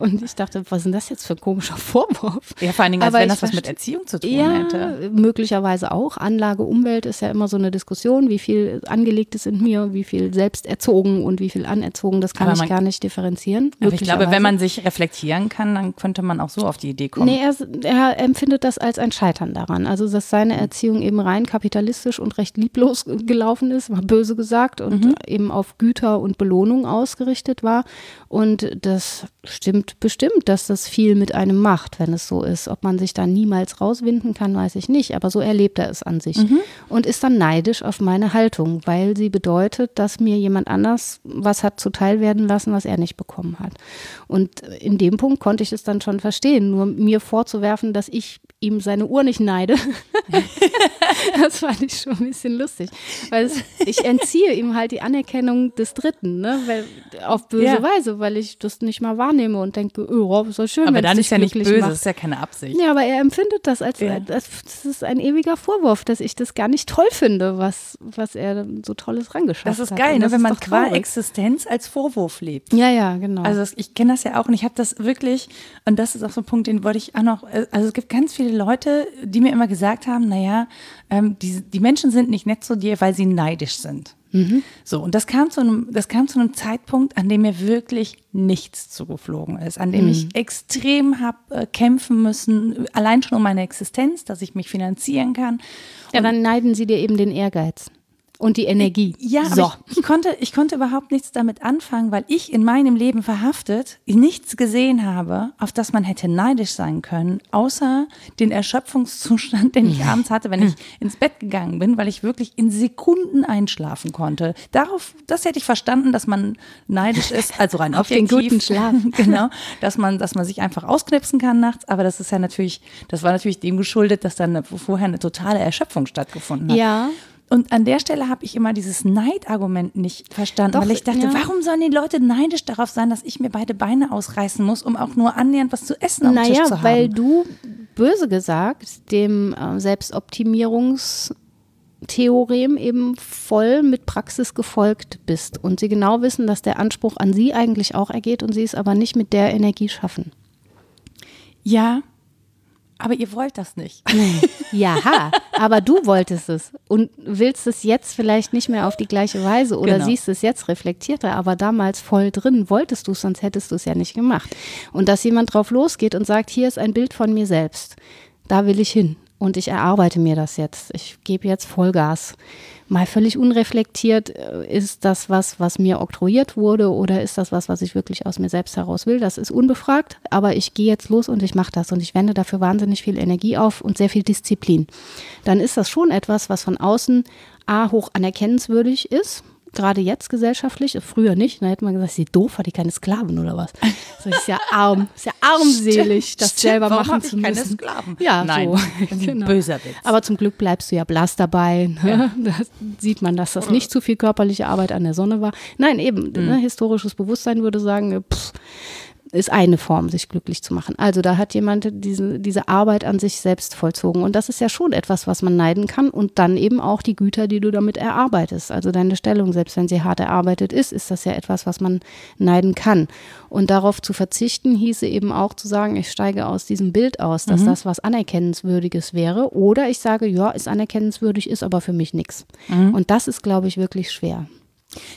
Und ich dachte, was ist denn das jetzt für ein komischer Vorwurf? ja, vor allen Dingen, als aber wenn das was mit Erziehung zu tun Ja, hätte. möglicherweise auch. Anlage, Umwelt ist ja immer so eine Diskussion, wie viel angelegt ist in mir, wie viel selbst erzogen und wie viel anerzogen, das kann Aber ich man- gar nicht differenzieren. Aber ich glaube, wenn man sich reflektieren kann, dann könnte man auch so auf die Idee kommen. Nee, er, er empfindet das als ein Scheitern daran. Also, dass seine Erziehung eben rein kapitalistisch und recht lieblos gelaufen ist, mal böse gesagt, und Mhm. eben auf Güter und Belohnung ausgerichtet war. Und das stimmt bestimmt, dass das viel mit einem macht, wenn es so ist. Ob man sich da niemals rauswinden kann, weiß ich nicht. Aber so erlebt er es an sich. Mhm. Und ist dann neidisch auf meine Haltung, weil sie bedeutet, dass mir jemand anders was hat zuteil werden lassen, was er nicht bekommen hat. Und in dem Punkt konnte ich es dann schon verstehen. Nur mir vorzuwerfen, dass ich ihm seine Uhr nicht neide, das fand ich schon ein bisschen lustig. Weil es, ich entziehe ihm halt die Anerkennung des Dritten, ne? weil, auf böse Ja. Weise, weil ich das nicht mal wahrnehme und denke, oh, ist doch schön, aber dann ist ja nicht böse, macht. das ist ja keine Absicht. Ja, aber er empfindet das als, Ja. das, das ist ein ewiger Vorwurf, dass ich das gar nicht toll finde, was, was er so Tolles rangeschafft hat. Das ist geil, ne, das wenn ist man qua traurig. Existenz als Vorwurf lebt. Ja, ja, genau. Also ich kenne das ja auch und ich habe das wirklich, und das ist auch so ein Punkt, den wollte ich auch noch, also es gibt ganz viele Leute, die mir immer gesagt haben, naja, ähm, die, die Menschen sind nicht nett zu dir, weil sie neidisch sind. So, und das kam, zu einem, das kam zu einem Zeitpunkt, an dem mir wirklich nichts zugeflogen ist, an dem ich extrem habe äh, kämpfen müssen, allein schon um meine Existenz, dass ich mich finanzieren kann. ja, dann neiden sie dir eben den Ehrgeiz und die Energie. Ja, so. aber ich, ich, konnte, ich konnte überhaupt nichts damit anfangen, weil ich in meinem Leben verhaftet nichts gesehen habe, auf das man hätte neidisch sein können, außer den Erschöpfungszustand, den ich abends hatte, wenn ich ins Bett gegangen bin, weil ich wirklich in Sekunden einschlafen konnte. Darauf, das hätte ich verstanden, dass man neidisch ist, also rein Auf den guten Schlaf. genau, dass man, dass man sich einfach ausknipsen kann nachts, aber das ist ja natürlich, das war natürlich dem geschuldet, dass dann vorher eine totale Erschöpfung stattgefunden hat. Ja. Und an der Stelle habe ich immer dieses Neidargument nicht verstanden, Doch, weil ich dachte, ja. warum sollen die Leute neidisch darauf sein, dass ich mir beide Beine ausreißen muss, um auch nur annähernd was zu essen am Tisch Naja, zu haben? weil du, böse gesagt, dem äh, Selbstoptimierungstheorem eben voll mit Praxis gefolgt bist und sie genau wissen, dass der Anspruch an sie eigentlich auch ergeht und sie es aber nicht mit der Energie schaffen. ja, aber ihr wollt das nicht. Ja, aber du wolltest es und willst es jetzt vielleicht nicht mehr auf die gleiche Weise oder Genau. siehst es jetzt reflektierter, aber damals voll drin wolltest du es, sonst hättest du es ja nicht gemacht. Und dass jemand drauf losgeht und sagt, hier ist ein Bild von mir selbst, da will ich hin. Und ich erarbeite mir das jetzt. Ich gebe jetzt Vollgas. Mal völlig unreflektiert, äh, ist das was, was mir oktroyiert wurde oder ist das was, was ich wirklich aus mir selbst heraus will? Das ist unbefragt, aber ich gehe jetzt los und ich mache das und ich wende dafür wahnsinnig viel Energie auf und sehr viel Disziplin. Dann ist das schon etwas, was von außen A hoch anerkennenswürdig ist, gerade jetzt gesellschaftlich, früher nicht. Da hätte man gesagt, sie doof, hat die keine Sklaven oder was. Das ist ja arm, ist ja armselig, stimmt, das stimmt, selber machen zu müssen. Keine Sklaven. Ja, Nein, so. genau. böser Witz. Aber zum Glück bleibst du ja blass dabei. Ne? Ja. Da sieht man, dass das nicht zu viel körperliche Arbeit an der Sonne war. Nein, eben, mhm. ne, historisches Bewusstsein würde sagen, pff, ist eine Form, sich glücklich zu machen. Also da hat jemand diese, diese Arbeit an sich selbst vollzogen. Und das ist ja schon etwas, was man neiden kann. Und dann eben auch die Güter, die du damit erarbeitest. Also deine Stellung, selbst wenn sie hart erarbeitet ist, ist das ja etwas, was man neiden kann. Und darauf zu verzichten, hieße eben auch zu sagen, ich steige aus diesem Bild aus, dass mhm. das was Anerkennenswürdiges wäre. Oder ich sage, ja, ist anerkennenswürdig, ist aber für mich nichts. Mhm. Und das ist, glaube ich, wirklich schwer.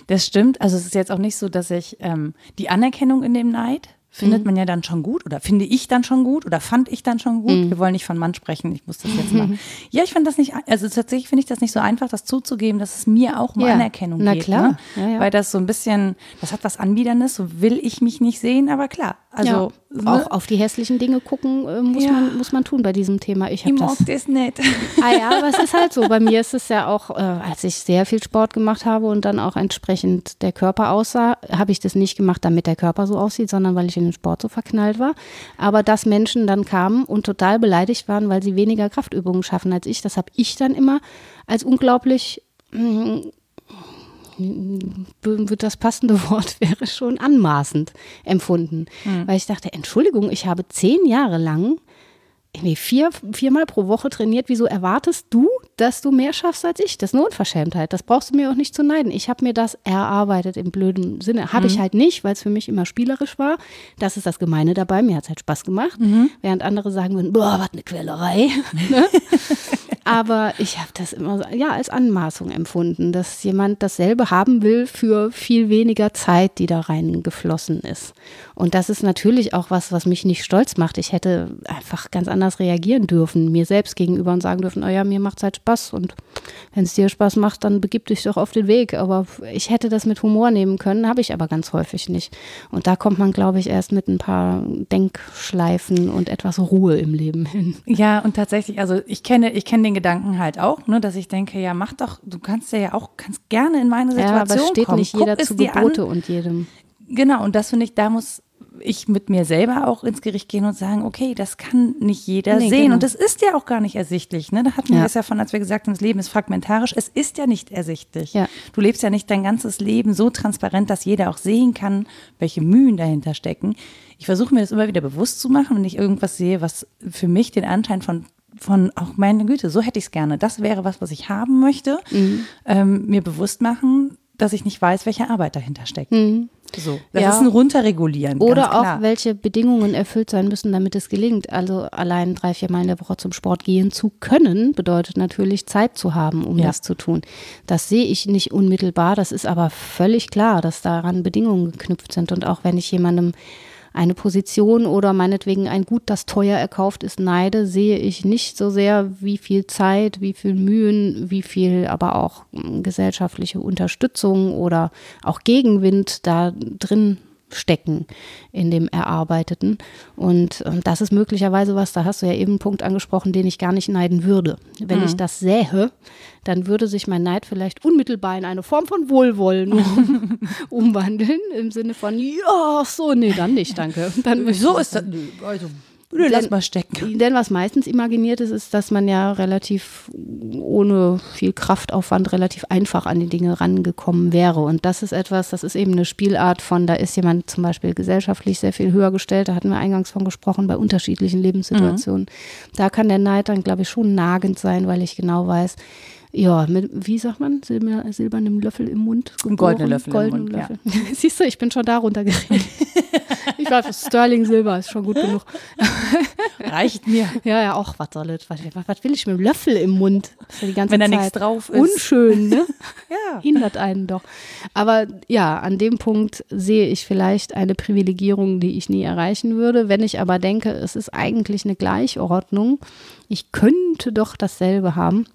Das stimmt. Also es ist jetzt auch nicht so, dass ich ähm, die Anerkennung in dem Neid findet mhm. man ja dann schon gut oder finde ich dann schon gut oder fand ich dann schon gut. Mhm. Wir wollen nicht von Mann sprechen, ich muss das jetzt machen. Ja, ich finde das nicht, also tatsächlich finde ich das nicht so einfach, das zuzugeben, dass es mir auch mal ja. Anerkennung Na geht. klar. Ne? Ja, ja. Weil das so ein bisschen, das hat was Anbiederndes, so will ich mich nicht sehen, aber klar. Also ne? auch auf die hässlichen Dinge gucken äh, muss, man, muss man tun bei diesem Thema. Ich habe das. ist nett. Ah ja, aber es ist halt so. Bei mir ist es ja auch, äh, als ich sehr viel Sport gemacht habe und dann auch entsprechend der Körper aussah, habe ich das nicht gemacht, damit der Körper so aussieht, sondern weil ich in den Sport so verknallt war. Aber dass Menschen dann kamen und total beleidigt waren, weil sie weniger Kraftübungen schaffen als ich, das habe ich dann immer als unglaublich hm, das passende Wort wäre schon anmaßend empfunden. Mhm. Weil ich dachte, Entschuldigung, ich habe zehn Jahre lang irgendwie vier, viermal pro Woche trainiert. Wieso erwartest du, dass du mehr schaffst als ich? Das ist eine Unverschämtheit. Das brauchst du mir auch nicht zu neiden. Ich habe mir das erarbeitet im blöden Sinne. Habe mhm. ich halt nicht, weil es für mich immer spielerisch war. Das ist das Gemeine dabei. Mir hat es halt Spaß gemacht. Mhm. Während andere sagen würden, boah, was eine Quälerei. Ne? Aber ich habe das immer ja, als Anmaßung empfunden, dass jemand dasselbe haben will für viel weniger Zeit, die da reingeflossen ist. Und das ist natürlich auch was, was mich nicht stolz macht. Ich hätte einfach ganz anders reagieren dürfen, mir selbst gegenüber und sagen dürfen, oh ja, mir macht es halt Spaß und wenn es dir Spaß macht, dann begib dich doch auf den Weg. Aber ich hätte das mit Humor nehmen können, habe ich aber ganz häufig nicht. Und da kommt man, glaube ich, erst mit ein paar Denkschleifen und etwas Ruhe im Leben hin. Ja, und tatsächlich, also ich kenne, ich kenne den Gedanken halt auch, ne, dass ich denke, ja, mach doch, du kannst ja auch, kannst gerne in meine Situation ja, aber es steht kommen. nicht jeder Guck zu Gebote und jedem. Genau, und das finde ich, da muss ich mit mir selber auch ins Gericht gehen und sagen, okay, das kann nicht jeder nee, sehen. Genau. Und das ist ja auch gar nicht ersichtlich. Ne? Da hatten wir ja. es ja von, als wir gesagt haben, das Leben ist fragmentarisch. Es ist ja nicht ersichtlich. Ja. Du lebst ja nicht dein ganzes Leben so transparent, dass jeder auch sehen kann, welche Mühen dahinter stecken. Ich versuche mir das immer wieder bewusst zu machen, wenn ich irgendwas sehe, was für mich den Anschein von von, auch meine Güte, so hätte ich es gerne. Das wäre was, was ich haben möchte. Mhm. Ähm, mir bewusst machen, dass ich nicht weiß, welche Arbeit dahinter steckt. Mhm. So, das ja. ist ein Runterregulieren. Oder auch, welche Bedingungen erfüllt sein müssen, damit es gelingt. Also allein drei, vier Mal in der Woche zum Sport gehen zu können, bedeutet natürlich Zeit zu haben, um ja. das zu tun. Das sehe ich nicht unmittelbar. Das ist aber völlig klar, dass daran Bedingungen geknüpft sind. Und auch wenn ich jemandem eine Position oder meinetwegen ein Gut, das teuer erkauft ist, neide, sehe ich nicht so sehr, wie viel Zeit, wie viel Mühen, wie viel aber auch hm, gesellschaftliche Unterstützung oder auch Gegenwind da drin stecken in dem Erarbeiteten. Und ähm, das ist möglicherweise was, da hast du ja eben einen Punkt angesprochen, den ich gar nicht neiden würde. Wenn mhm. ich das sähe, dann würde sich mein Neid vielleicht unmittelbar in eine Form von Wohlwollen umwandeln, im Sinne von, ja, so, nee, dann nicht, danke. Dann so ist das. Also Nö, lass mal stecken. Denn was meistens imaginiert ist, ist, dass man ja relativ ohne viel Kraftaufwand relativ einfach an die Dinge rangekommen wäre. Und das ist etwas, das ist eben eine Spielart von, da ist jemand zum Beispiel gesellschaftlich sehr viel höher gestellt, da hatten wir eingangs von gesprochen, bei unterschiedlichen Lebenssituationen. Mhm. Da kann der Neid dann, glaube ich, schon nagend sein, weil ich genau weiß, ja, mit, wie sagt man, Silber, silbernem Löffel im Mund? Geboren, goldene Löffel goldenen im Mund, Löffel. Ja. Siehst du, ich bin schon da runtergeredet. greife Sterling Silber, ist schon gut genug. Reicht mir. Ja, ja, auch, was soll das? Was, was will ich mit dem Löffel im Mund? Ja die ganze Wenn da Zeit nichts drauf ist. Unschön, ne? Ja. Hindert einen doch. Aber ja, an dem Punkt sehe ich vielleicht eine Privilegierung, die ich nie erreichen würde. Wenn ich aber denke, es ist eigentlich eine Gleichordnung, ich könnte doch dasselbe haben,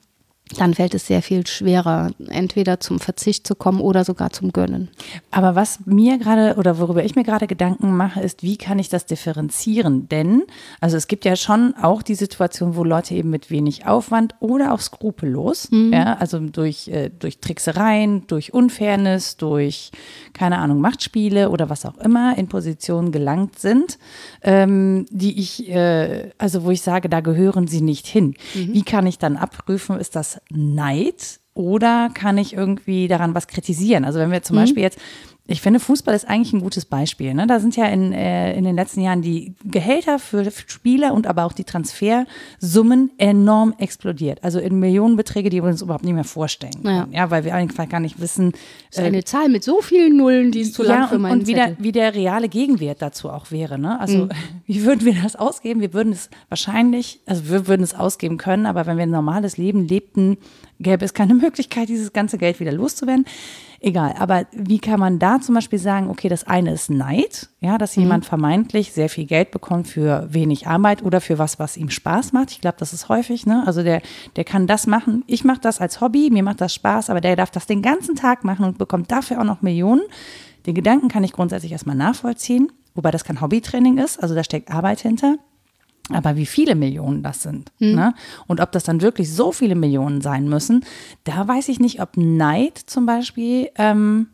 dann fällt es sehr viel schwerer, entweder zum Verzicht zu kommen oder sogar zum Gönnen. Aber was mir gerade oder worüber ich mir gerade Gedanken mache, ist, wie kann ich das differenzieren? Denn, also es gibt ja schon auch die Situation, wo Leute eben mit wenig Aufwand oder auch skrupellos, ja, also durch, äh, durch Tricksereien, durch Unfairness, durch, keine Ahnung, Machtspiele oder was auch immer in Positionen gelangt sind, ähm, die ich, äh, also wo ich sage, da gehören sie nicht hin. Wie kann ich dann abprüfen, ist das Neid oder kann ich irgendwie daran was kritisieren? Also wenn wir zum Beispiel jetzt ich finde, Fußball ist eigentlich ein gutes Beispiel. Ne? Da sind ja in, äh, in den letzten Jahren die Gehälter für Spieler und aber auch die Transfersummen enorm explodiert. Also in Millionenbeträge, die wir uns überhaupt nicht mehr vorstellen können. Ja, weil wir einfach gar nicht wissen, Das ist eine Zahl mit so vielen Nullen, die ist zu lang ja, für und, meinen und wie, der, wie der reale Gegenwert dazu auch wäre. Ne? Also wie würden wir das ausgeben? Wir würden es wahrscheinlich, also wir würden es ausgeben können, aber wenn wir ein normales Leben lebten, gäbe es keine Möglichkeit, dieses ganze Geld wieder loszuwerden. Egal, aber wie kann man da zum Beispiel sagen, okay, das eine ist Neid, ja, dass jemand vermeintlich sehr viel Geld bekommt für wenig Arbeit oder für was, was ihm Spaß macht. Ich glaube, das ist häufig, ne? Also der, der kann das machen. Ich mache das als Hobby, mir macht das Spaß, aber der darf das den ganzen Tag machen und bekommt dafür auch noch Millionen. Den Gedanken kann ich grundsätzlich erstmal nachvollziehen, wobei das kein Hobbytraining ist, also da steckt Arbeit hinter. Aber wie viele Millionen das sind ne? und ob das dann wirklich so viele Millionen sein müssen, da weiß ich nicht, ob Neid zum Beispiel ähm,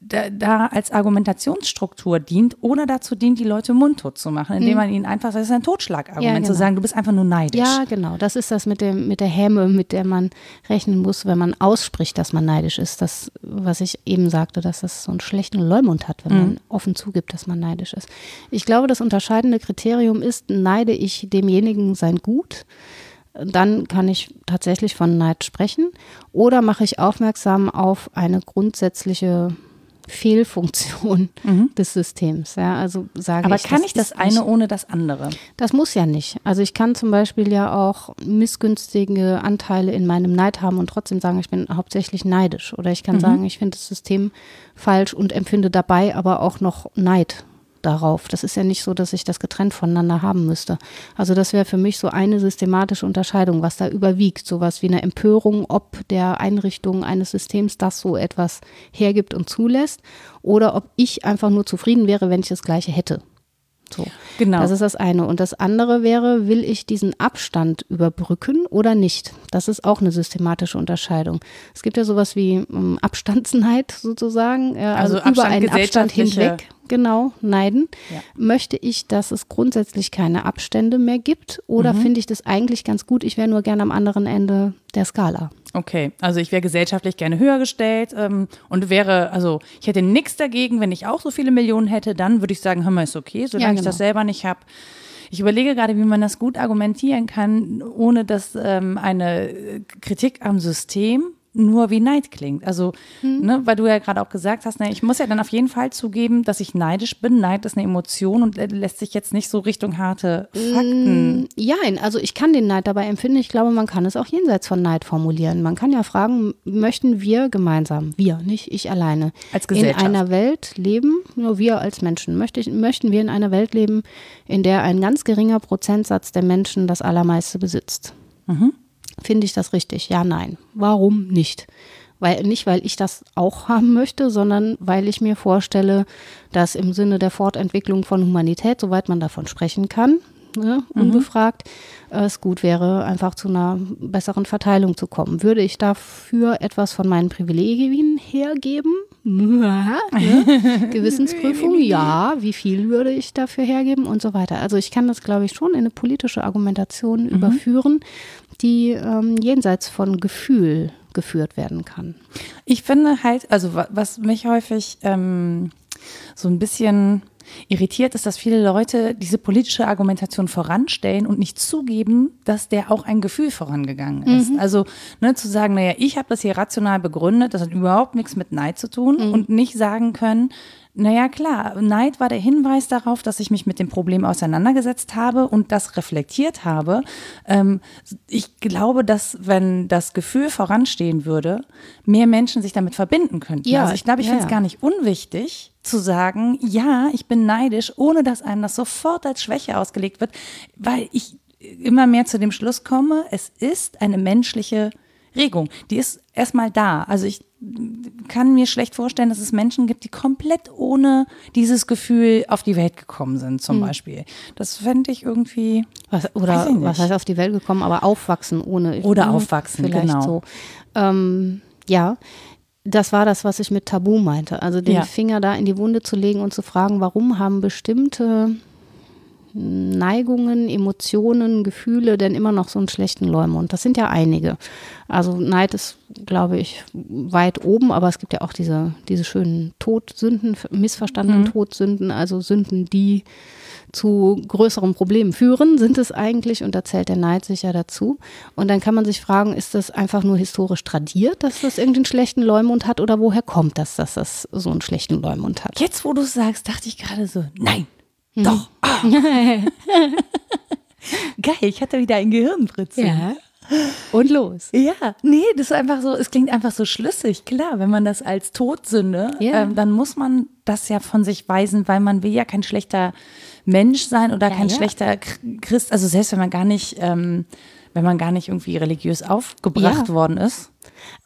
da, da als Argumentationsstruktur dient oder dazu dient, die Leute mundtot zu machen, indem man ihnen einfach, das ist ein Totschlagargument, Ja, zu genau. sagen, du bist einfach nur neidisch. Ja, genau. Das ist das mit, dem, mit der Häme, mit der man rechnen muss, wenn man ausspricht, dass man neidisch ist. Das, was ich eben sagte, dass das so einen schlechten Leumund hat, wenn man offen zugibt, dass man neidisch ist. Ich glaube, das unterscheidende Kriterium ist, neide ich demjenigen sein Gut? Dann kann ich tatsächlich von Neid sprechen. Oder mache ich aufmerksam auf eine grundsätzliche Fehlfunktion des Systems. Ja, also sage Aber ich, kann ich das ist nicht- eine ohne das andere? das muss ja nicht. Also ich kann zum Beispiel ja auch missgünstige Anteile in meinem Neid haben und trotzdem sagen, ich bin hauptsächlich neidisch. Oder ich kann sagen, ich finde das System falsch und empfinde dabei aber auch noch Neid darauf. Das ist ja nicht so, dass ich das getrennt voneinander haben müsste. Also das wäre für mich so eine systematische Unterscheidung, was da überwiegt. Sowas wie eine Empörung, ob der Einrichtung eines Systems das so etwas hergibt und zulässt oder ob ich einfach nur zufrieden wäre, wenn ich das Gleiche hätte. So. Genau. Das ist das eine. Und das andere wäre, will ich diesen Abstand überbrücken oder nicht? Das ist auch eine systematische Unterscheidung. Es gibt ja sowas wie ähm, Abstandsneid sozusagen, äh, also, Also über einen Abstand hinweg. Genau, neiden. Ja. Möchte ich, dass es grundsätzlich keine Abstände mehr gibt oder Mhm. finde ich das eigentlich ganz gut? Ich wäre nur gerne am anderen Ende der Skala. Okay, also ich wäre gesellschaftlich gerne höher gestellt ähm, und wäre, also ich hätte nichts dagegen, wenn ich auch so viele Millionen hätte, dann würde ich sagen, hör mal, ist okay, solange Ja, ich genau. das selber nicht habe. Ich überlege gerade, wie man das gut argumentieren kann, ohne dass ähm, eine äh, Kritik am System nur wie Neid klingt. Also, Hm. ne, weil du ja gerade auch gesagt hast, ne, ich muss ja dann auf jeden Fall zugeben, dass ich neidisch bin. Neid ist eine Emotion und äh, lässt sich jetzt nicht so Richtung harte Fakten. Ja, also ich kann den Neid dabei empfinden. Ich glaube, man kann es auch jenseits von Neid formulieren. Man kann ja fragen, möchten wir gemeinsam, wir, nicht ich alleine, Als in einer Welt leben, nur wir als Menschen, möchte ich, möchten wir in einer Welt leben, in der ein ganz geringer Prozentsatz der Menschen das Allermeiste besitzt? Finde ich das richtig? Ja, nein. Warum nicht? Weil, nicht, weil ich das auch haben möchte, sondern weil ich mir vorstelle, dass im Sinne der Fortentwicklung von Humanität, soweit man davon sprechen kann, ne, unbefragt, es gut wäre, einfach zu einer besseren Verteilung zu kommen. Würde ich dafür etwas von meinen Privilegien hergeben? Ja, ne? Gewissensprüfung, ja. Wie viel würde ich dafür hergeben und so weiter. Also ich kann das, glaube ich, schon in eine politische Argumentation überführen, die ähm, jenseits von Gefühl geführt werden kann. Ich finde halt, also wa- was mich häufig ähm, so ein bisschen irritiert, ist, dass viele Leute diese politische Argumentation voranstellen und nicht zugeben, dass der auch ein Gefühl vorangegangen ist. Also ne, zu sagen, naja, ich habe das hier rational begründet, das hat überhaupt nichts mit Neid zu tun und nicht sagen können, Naja, klar, Neid war der Hinweis darauf, dass ich mich mit dem Problem auseinandergesetzt habe und das reflektiert habe. Ähm, ich glaube, dass, wenn das Gefühl voranstehen würde, mehr Menschen sich damit verbinden könnten. Ja, also ich glaube, ich ja, finde es ja. gar nicht unwichtig zu sagen, ja, ich bin neidisch, ohne dass einem das sofort als Schwäche ausgelegt wird, weil ich immer mehr zu dem Schluss komme, es ist eine menschliche Regung. Die ist erstmal da. Also ich kann mir schlecht vorstellen, dass es Menschen gibt, die komplett ohne dieses Gefühl auf die Welt gekommen sind, zum Beispiel. Das fände ich irgendwie. Was, oder was heißt auf die Welt gekommen, aber aufwachsen ohne. Oder aufwachsen, vielleicht genau. So. Ähm, ja, das war das, was ich mit Tabu meinte. Also den Ja. Finger da in die Wunde zu legen und zu fragen, warum haben bestimmte Neigungen, Emotionen, Gefühle denn immer noch so einen schlechten Leumund? Das sind ja einige. Also Neid ist, glaube ich, weit oben, aber es gibt ja auch diese, diese schönen Todsünden, missverstandenen Todsünden, also Sünden, die zu größeren Problemen führen, sind es eigentlich, und da zählt der Neid sicher dazu. Und dann kann man sich fragen, ist das einfach nur historisch tradiert, dass das irgendeinen schlechten Leumund hat, oder woher kommt das, dass das so einen schlechten Leumund hat? Jetzt, wo du sagst, dachte ich gerade so, nein. Doch. Geil, ich hatte wieder ein Gehirnfritze. Und los. Ja, nee, das ist einfach so, es klingt einfach so schlüssig. Klar, wenn man das als Todsünde, Ja. ähm, dann muss man das ja von sich weisen, weil man will ja kein schlechter Mensch sein oder Ja, kein ja. schlechter Ch- Christ. Also selbst wenn man gar nicht, ähm, wenn man gar nicht irgendwie religiös aufgebracht Ja. worden ist.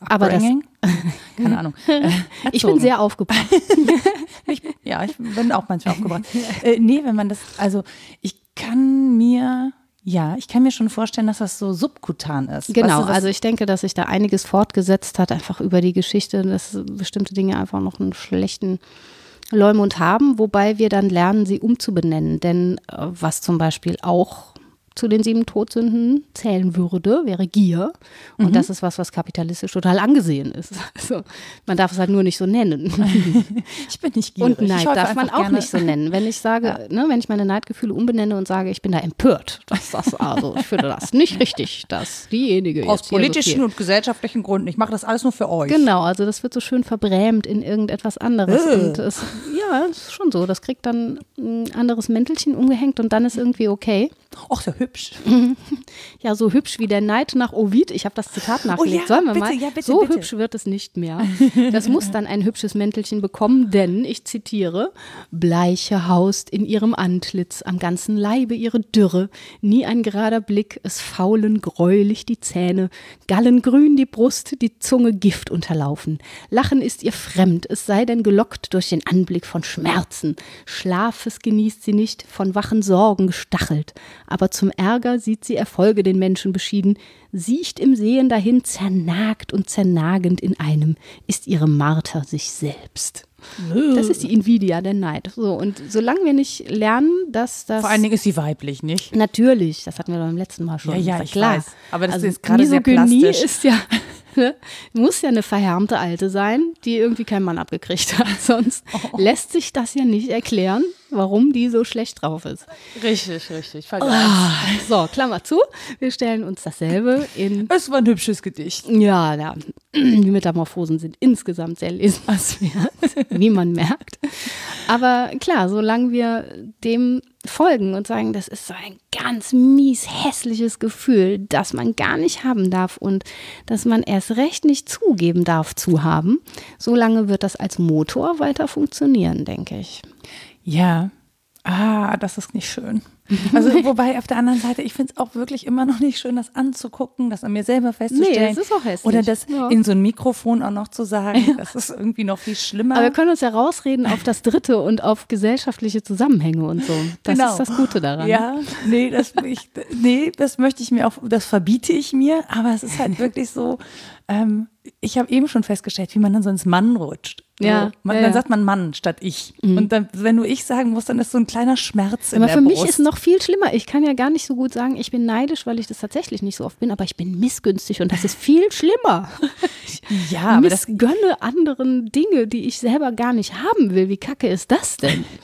Aber das- keine Ahnung. Äh, Ich bin sehr aufgebracht. Ich, ja, ich bin auch manchmal aufgebracht. äh, nee, wenn man das, also ich kann mir, ja, ich kann mir schon vorstellen, dass das so subkutan ist. Genau, Weißt du, also ich denke, dass sich da einiges fortgesetzt hat, einfach über die Geschichte, dass bestimmte Dinge einfach noch einen schlechten Leumund haben, wobei wir dann lernen, sie umzubenennen. Denn äh, was zum Beispiel auch zu den sieben Todsünden zählen würde, wäre Gier. Und Mhm. das ist was, was kapitalistisch total angesehen ist. Also man darf es halt nur nicht so nennen. ich bin nicht gierig. Und Neid darf man auch gerne- nicht so nennen. Wenn ich sage, ne, wenn ich meine Neidgefühle umbenenne und sage, ich bin da empört, dass das also, ich finde das nicht richtig, dass diejenige Aus so politischen viel- und gesellschaftlichen Gründen. Ich mache das alles nur für euch. Genau, also das wird so schön verbrämt in irgendetwas anderes. Äh. Und es, ja, ist schon so. Das kriegt dann ein anderes Mäntelchen umgehängt und dann ist irgendwie okay. Ach, so hübsch. Ja, so hübsch wie der Neid nach Ovid. Ich habe das Zitat nachgelegt. ja, Sollen wir bitte, mal? ja, bitte, so bitte. hübsch wird es nicht mehr. Das muss dann ein hübsches Mäntelchen bekommen, denn, ich zitiere, Bleiche haust in ihrem Antlitz, am ganzen Leibe ihre Dürre, nie ein gerader Blick, es faulen greulich die Zähne, gallengrün die Brust, die Zunge Gift unterlaufen. Lachen ist ihr fremd, es sei denn gelockt durch den Anblick von Schmerzen. Schlafes genießt sie nicht, von wachen Sorgen gestachelt. Aber zum Ärger sieht sie Erfolge den Menschen beschieden, siecht im Sehen dahin, zernagt und zernagend in einem, ist ihre Marter sich selbst. Das ist die Invidia, der Neid. So, und solange wir nicht lernen, dass das. Vor allen Dingen ist sie weiblich, nicht? Natürlich, das hatten wir beim letzten Mal schon. Ja, ja, ich klar. weiß. Aber das also ist gerade sehr plastisch. ist ja, ne, muss ja eine verhärmte Alte sein, die irgendwie keinen Mann abgekriegt hat. Sonst Oh. lässt sich das ja nicht erklären, warum die so schlecht drauf ist. Richtig, richtig. Ah, so, Klammer zu. Wir stellen uns dasselbe in Es war ein hübsches Gedicht. ja, ja, die Metamorphosen sind insgesamt sehr lesenswert, wie man merkt. Aber klar, solange wir dem folgen und sagen, das ist so ein ganz mies hässliches Gefühl, das man gar nicht haben darf und das man erst recht nicht zugeben darf zu haben, solange wird das als Motor weiter funktionieren, denke ich. Ja. Ah, das ist nicht schön. Also, wobei auf der anderen Seite, ich finde es auch wirklich immer noch nicht schön, das anzugucken, das an mir selber festzustellen. Nee, es ist auch hässlich. Oder das Ja. in so ein Mikrofon auch noch zu sagen, das ist irgendwie noch viel schlimmer. Aber wir können uns ja rausreden auf das Dritte und auf gesellschaftliche Zusammenhänge und so. Das Genau. ist das Gute daran. Ja, nee, das, ich, nee, das möchte ich mir auch, das verbiete ich mir, aber es ist halt wirklich so, ähm, ich habe eben schon festgestellt, wie man dann so ins Mann rutscht. So, Ja, man, ja, dann sagt man Mann statt ich. Und dann, wenn du ich sagen musst, dann ist so ein kleiner Schmerz in Aber der für mich Brust. ist noch viel schlimmer. Ich kann ja gar nicht so gut sagen, ich bin neidisch, weil ich das tatsächlich nicht so oft bin, aber ich bin missgünstig und das ist viel schlimmer. ja, aber das, Missgönne anderen Dinge, die ich selber gar nicht haben will. Wie kacke ist das denn?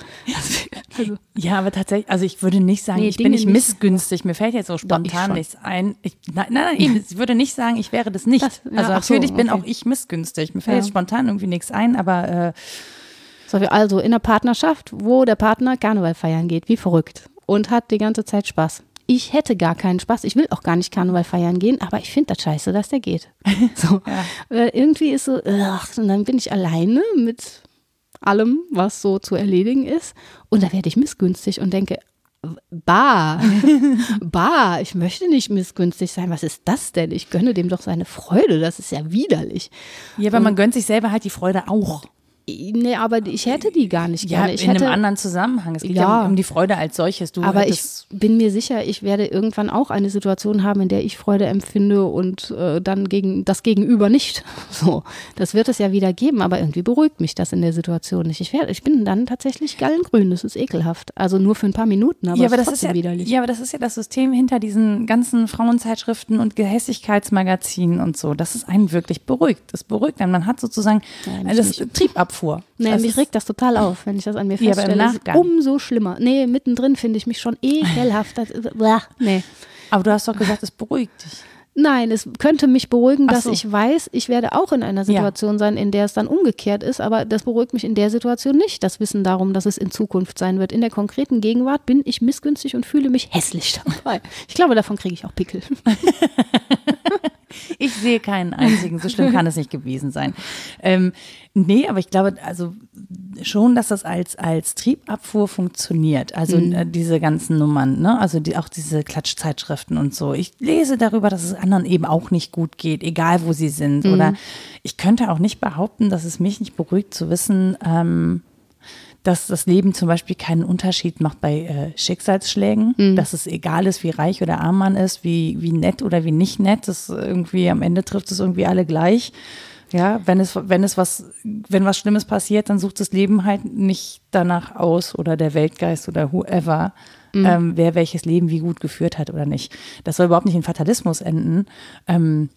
Also, ja, aber tatsächlich, also ich würde nicht sagen, Nee, ich bin Dinge nicht nicht. missgünstig. Mir fällt jetzt so spontan schon. nichts ein. Ich, nein, nein, nein, ich würde nicht sagen, ich wäre das nicht. Das- ja, also ach so, natürlich bin okay. auch ich missgünstig. Mir fällt Ja. jetzt spontan irgendwie nichts ein, aber äh, So, also in einer Partnerschaft, wo der Partner Karneval feiern geht, wie verrückt und hat die ganze Zeit Spaß. Ich hätte gar keinen Spaß. Ich will auch gar nicht Karneval feiern gehen, aber ich finde das scheiße, dass der geht. So. Ja. Weil irgendwie ist so, ach, und dann bin ich alleine mit allem, was so zu erledigen ist. Und da werde ich missgünstig und denke, Bah, bah, ich möchte nicht missgünstig sein. Was ist das denn? Ich gönne dem doch seine Freude. Das ist ja widerlich. Ja, aber man gönnt sich selber halt die Freude auch. Nee, aber ich hätte die gar nicht Ja, gerne. Ich in hätte, einem anderen Zusammenhang. Es geht ja, Ja. um, um die Freude als solches. Du aber ich bin mir sicher, ich werde irgendwann auch eine Situation haben, in der ich Freude empfinde und äh, dann gegen das Gegenüber nicht. So, das wird es ja wieder geben, aber irgendwie beruhigt mich das in der Situation nicht. Ich, werde, ich bin dann tatsächlich gallengrün. Das ist ekelhaft. Also nur für ein paar Minuten, aber ja, aber das ist ja, widerlich. ja, aber das ist ja das System hinter diesen ganzen Frauenzeitschriften und Gehässigkeitsmagazinen und so. Das ist einen wirklich beruhigt. Das beruhigt einen. Man hat sozusagen Ja, mich das nicht. Triebabfuhr. Nee, das mich regt das total auf, wenn ich das an mir Ja, aber im feststelle. Umso schlimmer. Nee, mittendrin finde ich mich schon ekelhaft. Das, ist- blah, nee. aber du hast doch gesagt, es beruhigt dich. Nein, es könnte mich beruhigen, dass so. ich weiß, ich werde auch in einer Situation sein, in der es dann umgekehrt ist, aber das beruhigt mich in der Situation nicht, das Wissen darum, dass es in Zukunft sein wird. In der konkreten Gegenwart bin ich missgünstig und fühle mich hässlich dabei. Ich glaube, davon kriege ich auch Pickel. Ich sehe keinen einzigen. So schlimm kann es nicht gewesen sein. Ähm, nee, aber ich glaube, also schon, dass das als, als Triebabfuhr funktioniert. Also Mhm. äh, diese ganzen Nummern, ne? Also die, auch diese Klatschzeitschriften und so. Ich lese darüber, dass es anderen eben auch nicht gut geht, egal wo sie sind. Mhm. Oder ich könnte auch nicht behaupten, dass es mich nicht beruhigt zu wissen, ähm, dass das Leben zum Beispiel keinen Unterschied macht bei äh, Schicksalsschlägen, Mhm. dass es egal ist, wie reich oder arm man ist, wie, wie nett oder wie nicht nett, das irgendwie am Ende trifft es irgendwie alle gleich. Ja, wenn es, wenn es was, wenn was Schlimmes passiert, dann sucht das Leben halt nicht danach aus oder der Weltgeist oder whoever, Mhm. ähm, wer welches Leben wie gut geführt hat oder nicht. Das soll überhaupt nicht in Fatalismus enden. Ähm,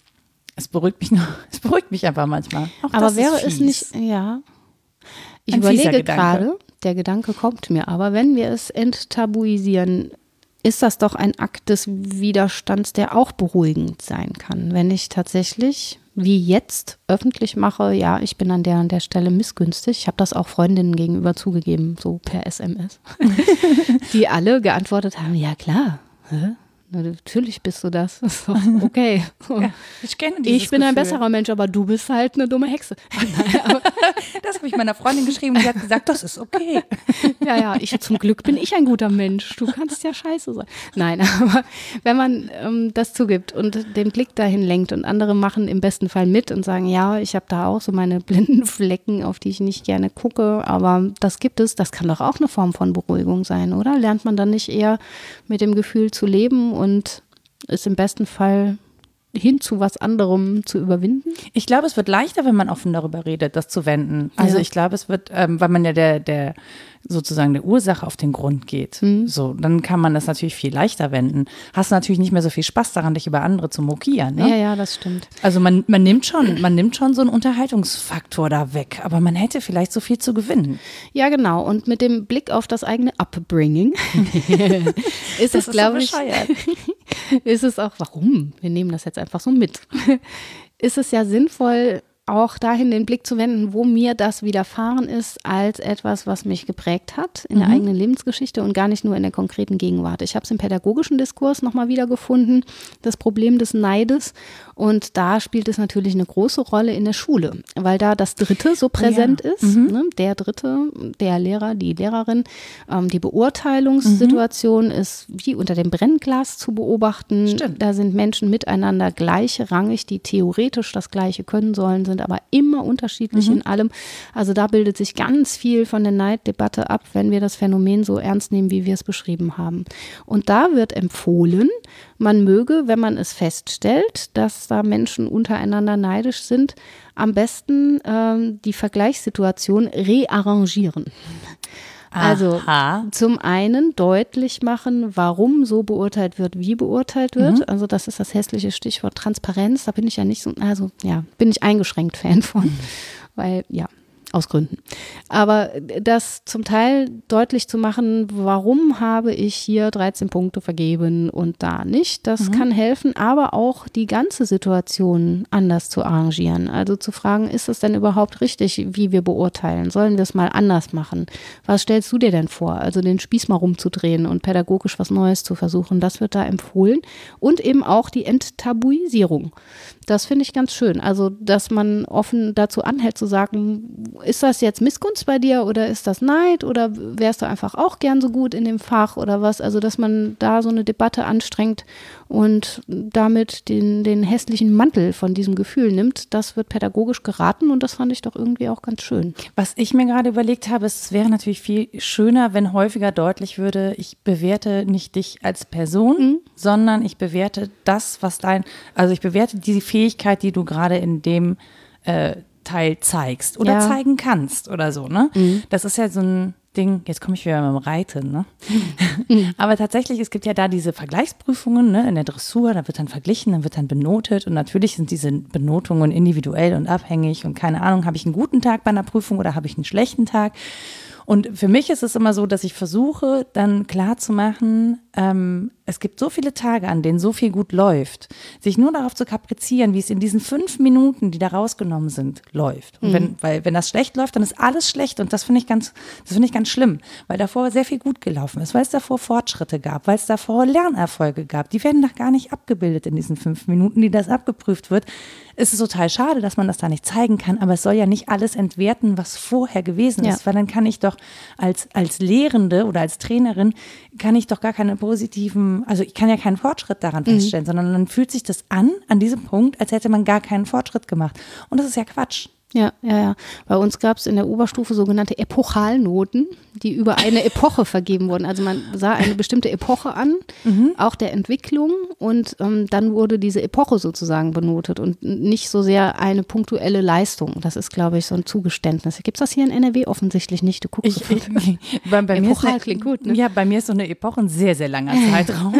es beruhigt mich nur, es beruhigt mich einfach manchmal. Auch Aber wäre es nicht, ja. Ich Ein überlege gerade, der Gedanke kommt mir, aber wenn wir es enttabuisieren, ist das doch ein Akt des Widerstands, der auch beruhigend sein kann. Wenn ich tatsächlich, wie jetzt, öffentlich mache, ja, ich bin an der und der Stelle missgünstig. Ich habe das auch Freundinnen gegenüber zugegeben, so per SMS, die alle geantwortet haben, ja klar, hä? Na, natürlich bist du das. Okay. Ich kenne Ich bin ein Gefühl. besserer Mensch, aber du bist halt eine dumme Hexe. Das habe ich meiner Freundin geschrieben und die hat gesagt, das ist okay. Ja, ja, ich zum Glück bin ich ein guter Mensch. Du kannst ja scheiße sein. Nein, aber wenn man ähm, das zugibt und den Blick dahin lenkt und andere machen im besten Fall mit und sagen, ja, ich habe da auch so meine blinden Flecken, auf die ich nicht gerne gucke, aber das gibt es, das kann doch auch eine Form von Beruhigung sein, oder? Lernt man dann nicht eher mit dem Gefühl zu leben und ist im besten Fall hin zu was anderem zu überwinden? Ich glaube, es wird leichter, wenn man offen darüber redet, das zu wenden. Also Ja. ich glaube, es wird, ähm, weil man ja der, der sozusagen der Ursache auf den Grund geht. Mhm. So, dann kann man das natürlich viel leichter wenden. Hast natürlich nicht mehr so viel Spaß daran, dich über andere zu mokieren. Ne? Ja, ja, das stimmt. Also man, man nimmt schon, man nimmt schon so einen Unterhaltungsfaktor da weg, aber man hätte vielleicht so viel zu gewinnen. Ja, genau. Und mit dem Blick auf das eigene Upbringing ist es, glaube ich. ist es auch, warum? Wir nehmen das jetzt einfach so mit. ist es ja sinnvoll, auch dahin den Blick zu wenden, wo mir das widerfahren ist, als etwas, was mich geprägt hat in der eigenen Lebensgeschichte und gar nicht nur in der konkreten Gegenwart. Ich habe es im pädagogischen Diskurs nochmal wiedergefunden, das Problem des Neides. Und da spielt es natürlich eine große Rolle in der Schule, weil da das Dritte so präsent ist. Ne? Der Dritte, der Lehrer, die Lehrerin. Ähm, die Beurteilungssituation ist wie unter dem Brennglas zu beobachten. Stimmt. Da sind Menschen miteinander gleichrangig, die theoretisch das Gleiche können sollen, sind aber immer unterschiedlich in allem. Also da bildet sich ganz viel von der Neiddebatte ab, wenn wir das Phänomen so ernst nehmen, wie wir es beschrieben haben. Und da wird empfohlen, man möge, wenn man es feststellt, dass da Menschen untereinander neidisch sind, am besten ähm, die Vergleichssituation rearrangieren. Also Aha. zum einen deutlich machen, warum so beurteilt wird, wie beurteilt wird. Mhm. Also das ist das hässliche Stichwort Transparenz. Da bin ich ja nicht so, also ja, bin ich eingeschränkt Fan von, weil ja, aus Gründen. Aber das zum Teil deutlich zu machen, warum habe ich hier 13 Punkte vergeben und da nicht, das mhm. kann helfen, aber auch die ganze Situation anders zu arrangieren. Also zu fragen, ist es denn überhaupt richtig, wie wir beurteilen? Sollen wir es mal anders machen? Was stellst du dir denn vor? Also den Spieß mal rumzudrehen und pädagogisch was Neues zu versuchen, das wird da empfohlen. Und eben auch die Enttabuisierung. Das finde ich ganz schön. Also, dass man offen dazu anhält zu sagen, ist das jetzt Missgunst bei dir oder ist das Neid oder wärst du einfach auch gern so gut in dem Fach oder was? Also, dass man da so eine Debatte anstrengt und damit den, den hässlichen Mantel von diesem Gefühl nimmt, das wird pädagogisch geraten und das fand ich doch irgendwie auch ganz schön. Was ich mir gerade überlegt habe, es wäre natürlich viel schöner, wenn häufiger deutlich würde, ich bewerte nicht dich als Person, mhm. sondern ich bewerte das, was dein, also ich bewerte die Fähigkeit, die du gerade in dem äh, Teil zeigst oder ja. zeigen kannst oder so, ne? Mhm. Das ist ja so ein Ding, jetzt komme ich wieder dem Reiten, ne? Mhm. Aber tatsächlich, es gibt ja da diese Vergleichsprüfungen, ne, in der Dressur, da wird dann verglichen, dann wird dann benotet und natürlich sind diese Benotungen individuell und abhängig und keine Ahnung, habe ich einen guten Tag bei einer Prüfung oder habe ich einen schlechten Tag? Und für mich ist es immer so, dass ich versuche, dann klarzumachen, ähm, es gibt so viele Tage, an denen so viel gut läuft, sich nur darauf zu kaprizieren, wie es in diesen fünf Minuten, die da rausgenommen sind, läuft. Und mhm. wenn, weil wenn das schlecht läuft, dann ist alles schlecht und das finde ich ganz, das finde ich ganz schlimm, weil davor sehr viel gut gelaufen ist, weil es davor Fortschritte gab, weil es davor Lernerfolge gab. Die werden doch gar nicht abgebildet in diesen fünf Minuten, die das abgeprüft wird. Es ist total schade, dass man das da nicht zeigen kann, aber es soll ja nicht alles entwerten, was vorher gewesen ist, ja. weil dann kann ich doch als, als Lehrende oder als Trainerin kann ich doch gar keine positiven, also ich kann ja keinen Fortschritt daran mhm. feststellen, sondern dann fühlt sich das an, an diesem Punkt, als hätte man gar keinen Fortschritt gemacht. Und das ist ja Quatsch. Ja, ja, ja. Bei uns gab es in der Oberstufe sogenannte Epochalnoten, die über eine Epoche vergeben wurden. Also man sah eine bestimmte Epoche an, mhm. auch der Entwicklung, und ähm, dann wurde diese Epoche sozusagen benotet und nicht so sehr eine punktuelle Leistung. Das ist, glaube ich, so ein Zugeständnis. Gibt es das hier in NRW offensichtlich nicht? Du guckst ich, ich, bei, bei mir ist eine, klingt gut. Ne? Ja, bei mir ist so eine Epoche ein sehr, sehr langer Zeitraum.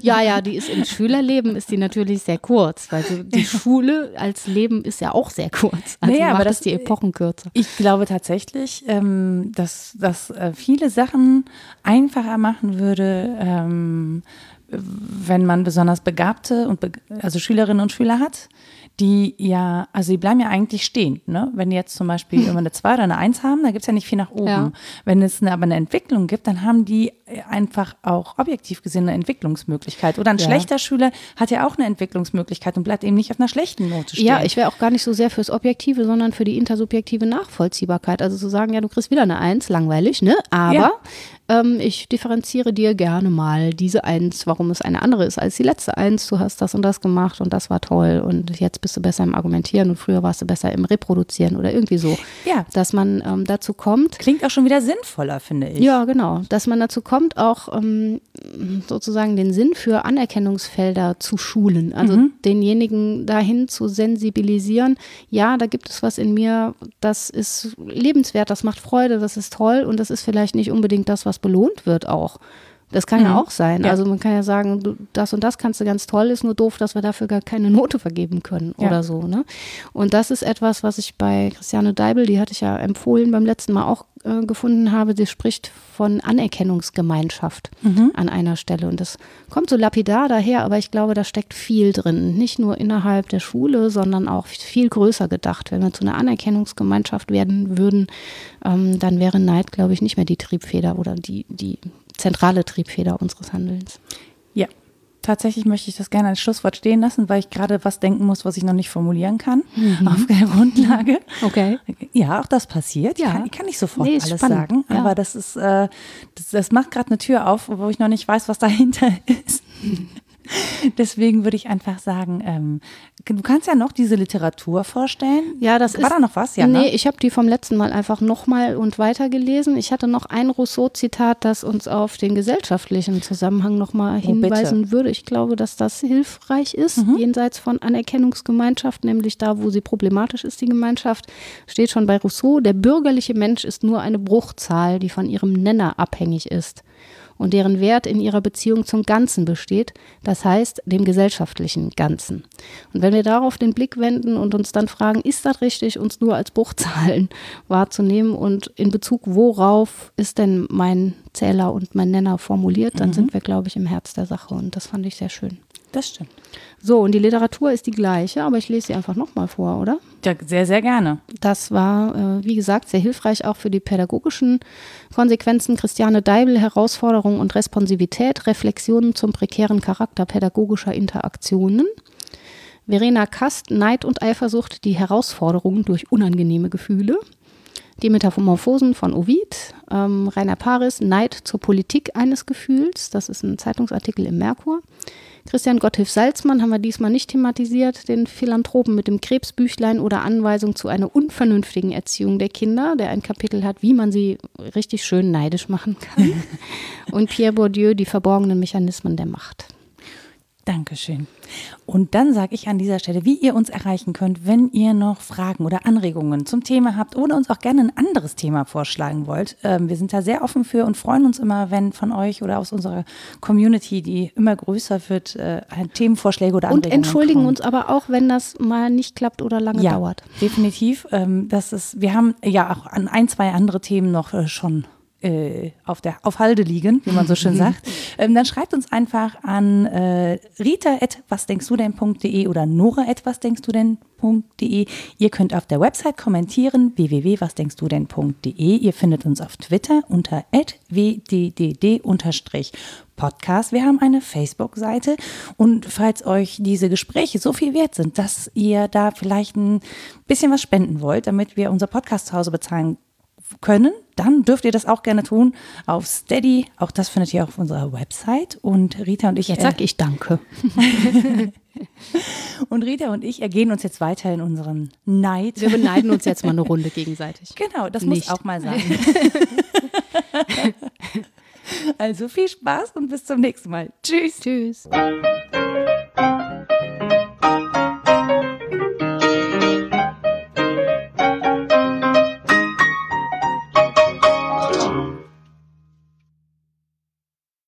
ja, ja, die ist im Schülerleben ist die natürlich sehr kurz, weil die Schule als Leben ist ja auch sehr kurz. Also naja, aber das ist die Epochen kürzer. Ich glaube tatsächlich, ähm, dass das äh, viele Sachen einfacher machen würde, ähm, wenn man besonders begabte und be also Schülerinnen und Schüler hat, die ja, also die bleiben ja eigentlich stehen. Ne? Wenn die jetzt zum Beispiel immer eine 2 oder eine 1 haben, da gibt es ja nicht viel nach oben. Ja. Wenn es eine, aber eine Entwicklung gibt, dann haben die einfach auch objektiv gesehen eine Entwicklungsmöglichkeit. Oder ein ja. schlechter Schüler hat ja auch eine Entwicklungsmöglichkeit und bleibt eben nicht auf einer schlechten Note stehen. Ja, ich wäre auch gar nicht so sehr fürs Objektive, sondern für die intersubjektive Nachvollziehbarkeit. Also zu sagen, ja, du kriegst wieder eine 1, langweilig, ne? Aber ja. ähm, ich differenziere dir gerne mal diese 1, warum es eine andere ist als die letzte 1. Du hast das und das gemacht und das war toll und jetzt bist du besser im Argumentieren und früher warst du besser im Reproduzieren oder irgendwie so. Ja. Dass man ähm, dazu kommt. Klingt auch schon wieder sinnvoller, finde ich. Ja, genau. Dass man dazu kommt, auch ähm, sozusagen den Sinn für Anerkennungsfelder zu schulen. Also mhm. denjenigen dahin zu sensibilisieren. Ja, da gibt es was in mir, das ist lebenswert, das macht Freude, das ist toll und das ist vielleicht nicht unbedingt das, was belohnt wird auch. Das kann mhm. ja auch sein. Ja. Also man kann ja sagen, du, das und das kannst du ganz toll, ist nur doof, dass wir dafür gar keine Note vergeben können ja. oder so. Ne? Und das ist etwas, was ich bei Christiane Deibel, die hatte ich ja empfohlen beim letzten Mal auch äh, gefunden habe, sie spricht von Anerkennungsgemeinschaft mhm. an einer Stelle. Und das kommt so lapidar daher, aber ich glaube, da steckt viel drin. Nicht nur innerhalb der Schule, sondern auch viel größer gedacht. Wenn wir zu einer Anerkennungsgemeinschaft werden würden, ähm, dann wäre Neid, glaube ich, nicht mehr die Triebfeder oder die, die zentrale Triebfeder unseres Handelns. Ja, tatsächlich möchte ich das gerne als Schlusswort stehen lassen, weil ich gerade was denken muss, was ich noch nicht formulieren kann mhm. auf der Grundlage. Okay. Ja, auch das passiert. Ja. Ich kann, ich kann nicht sofort nee, alles spannend. sagen, ja. aber das ist, äh, das, das macht gerade eine Tür auf, wo ich noch nicht weiß, was dahinter ist. Deswegen würde ich einfach sagen, ähm, du kannst ja noch diese Literatur vorstellen. Ja, das War ist. da noch was? Ja, nee, ne? ich habe die vom letzten Mal einfach nochmal und weiter gelesen. Ich hatte noch ein Rousseau-Zitat, das uns auf den gesellschaftlichen Zusammenhang nochmal oh, hinweisen bitte. würde. Ich glaube, dass das hilfreich ist, mhm. jenseits von Anerkennungsgemeinschaft, nämlich da, wo sie problematisch ist, die Gemeinschaft, steht schon bei Rousseau, der bürgerliche Mensch ist nur eine Bruchzahl, die von ihrem Nenner abhängig ist. Und deren Wert in ihrer Beziehung zum Ganzen besteht, das heißt dem gesellschaftlichen Ganzen. Und wenn wir darauf den Blick wenden und uns dann fragen, ist das richtig, uns nur als Bruchzahlen wahrzunehmen und in Bezug worauf ist denn mein Zähler und mein Nenner formuliert, dann mhm. sind wir, glaube ich, im Herz der Sache und das fand ich sehr schön. Das stimmt. So, und die Literatur ist die gleiche, aber ich lese sie einfach nochmal vor, oder? Ja, sehr, sehr gerne. Das war, äh, wie gesagt, sehr hilfreich auch für die pädagogischen Konsequenzen. Christiane Deibel, Herausforderung und Responsivität, Reflexionen zum prekären Charakter pädagogischer Interaktionen. Verena Kast, Neid und Eifersucht, die Herausforderungen durch unangenehme Gefühle. Die Metamorphosen von Ovid, ähm, Rainer Paris, Neid zur Politik eines Gefühls, das ist ein Zeitungsartikel im Merkur. Christian Gotthilf Salzmann haben wir diesmal nicht thematisiert, den Philanthropen mit dem Krebsbüchlein oder Anweisung zu einer unvernünftigen Erziehung der Kinder, der ein Kapitel hat, wie man sie richtig schön neidisch machen kann. Und Pierre Bourdieu, die verborgenen Mechanismen der Macht. Dankeschön. Und dann sage ich an dieser Stelle, wie ihr uns erreichen könnt, wenn ihr noch Fragen oder Anregungen zum Thema habt oder uns auch gerne ein anderes Thema vorschlagen wollt. Ähm, wir sind da sehr offen für und freuen uns immer, wenn von euch oder aus unserer Community, die immer größer wird, äh, Themenvorschläge oder Anregungen Und entschuldigen kommen. uns aber auch, wenn das mal nicht klappt oder lange ja, dauert. Definitiv. Ähm, das ist, wir haben ja auch an ein, zwei andere Themen noch äh, schon äh, auf, der, auf Halde liegen, wie man so schön sagt, ähm, dann schreibt uns einfach an äh, rita.wasdenkstudenn.de oder nora.wasdenkstudenn.de. Ihr könnt auf der Website kommentieren, www.wasdenkstudenn.de. Ihr findet uns auf Twitter unter wddd-podcast. Wir haben eine Facebook-Seite und falls euch diese Gespräche so viel wert sind, dass ihr da vielleicht ein bisschen was spenden wollt, damit wir unser Podcast zu Hause bezahlen können, dann dürft ihr das auch gerne tun auf Steady. Auch das findet ihr auf unserer Website. Und Rita und ich. Jetzt sag äh, ich Danke. und Rita und ich ergehen uns jetzt weiter in unseren Neid. Wir beneiden uns jetzt mal eine Runde gegenseitig. Genau, das Nicht. muss auch mal sein. also viel Spaß und bis zum nächsten Mal. Tschüss. Tschüss.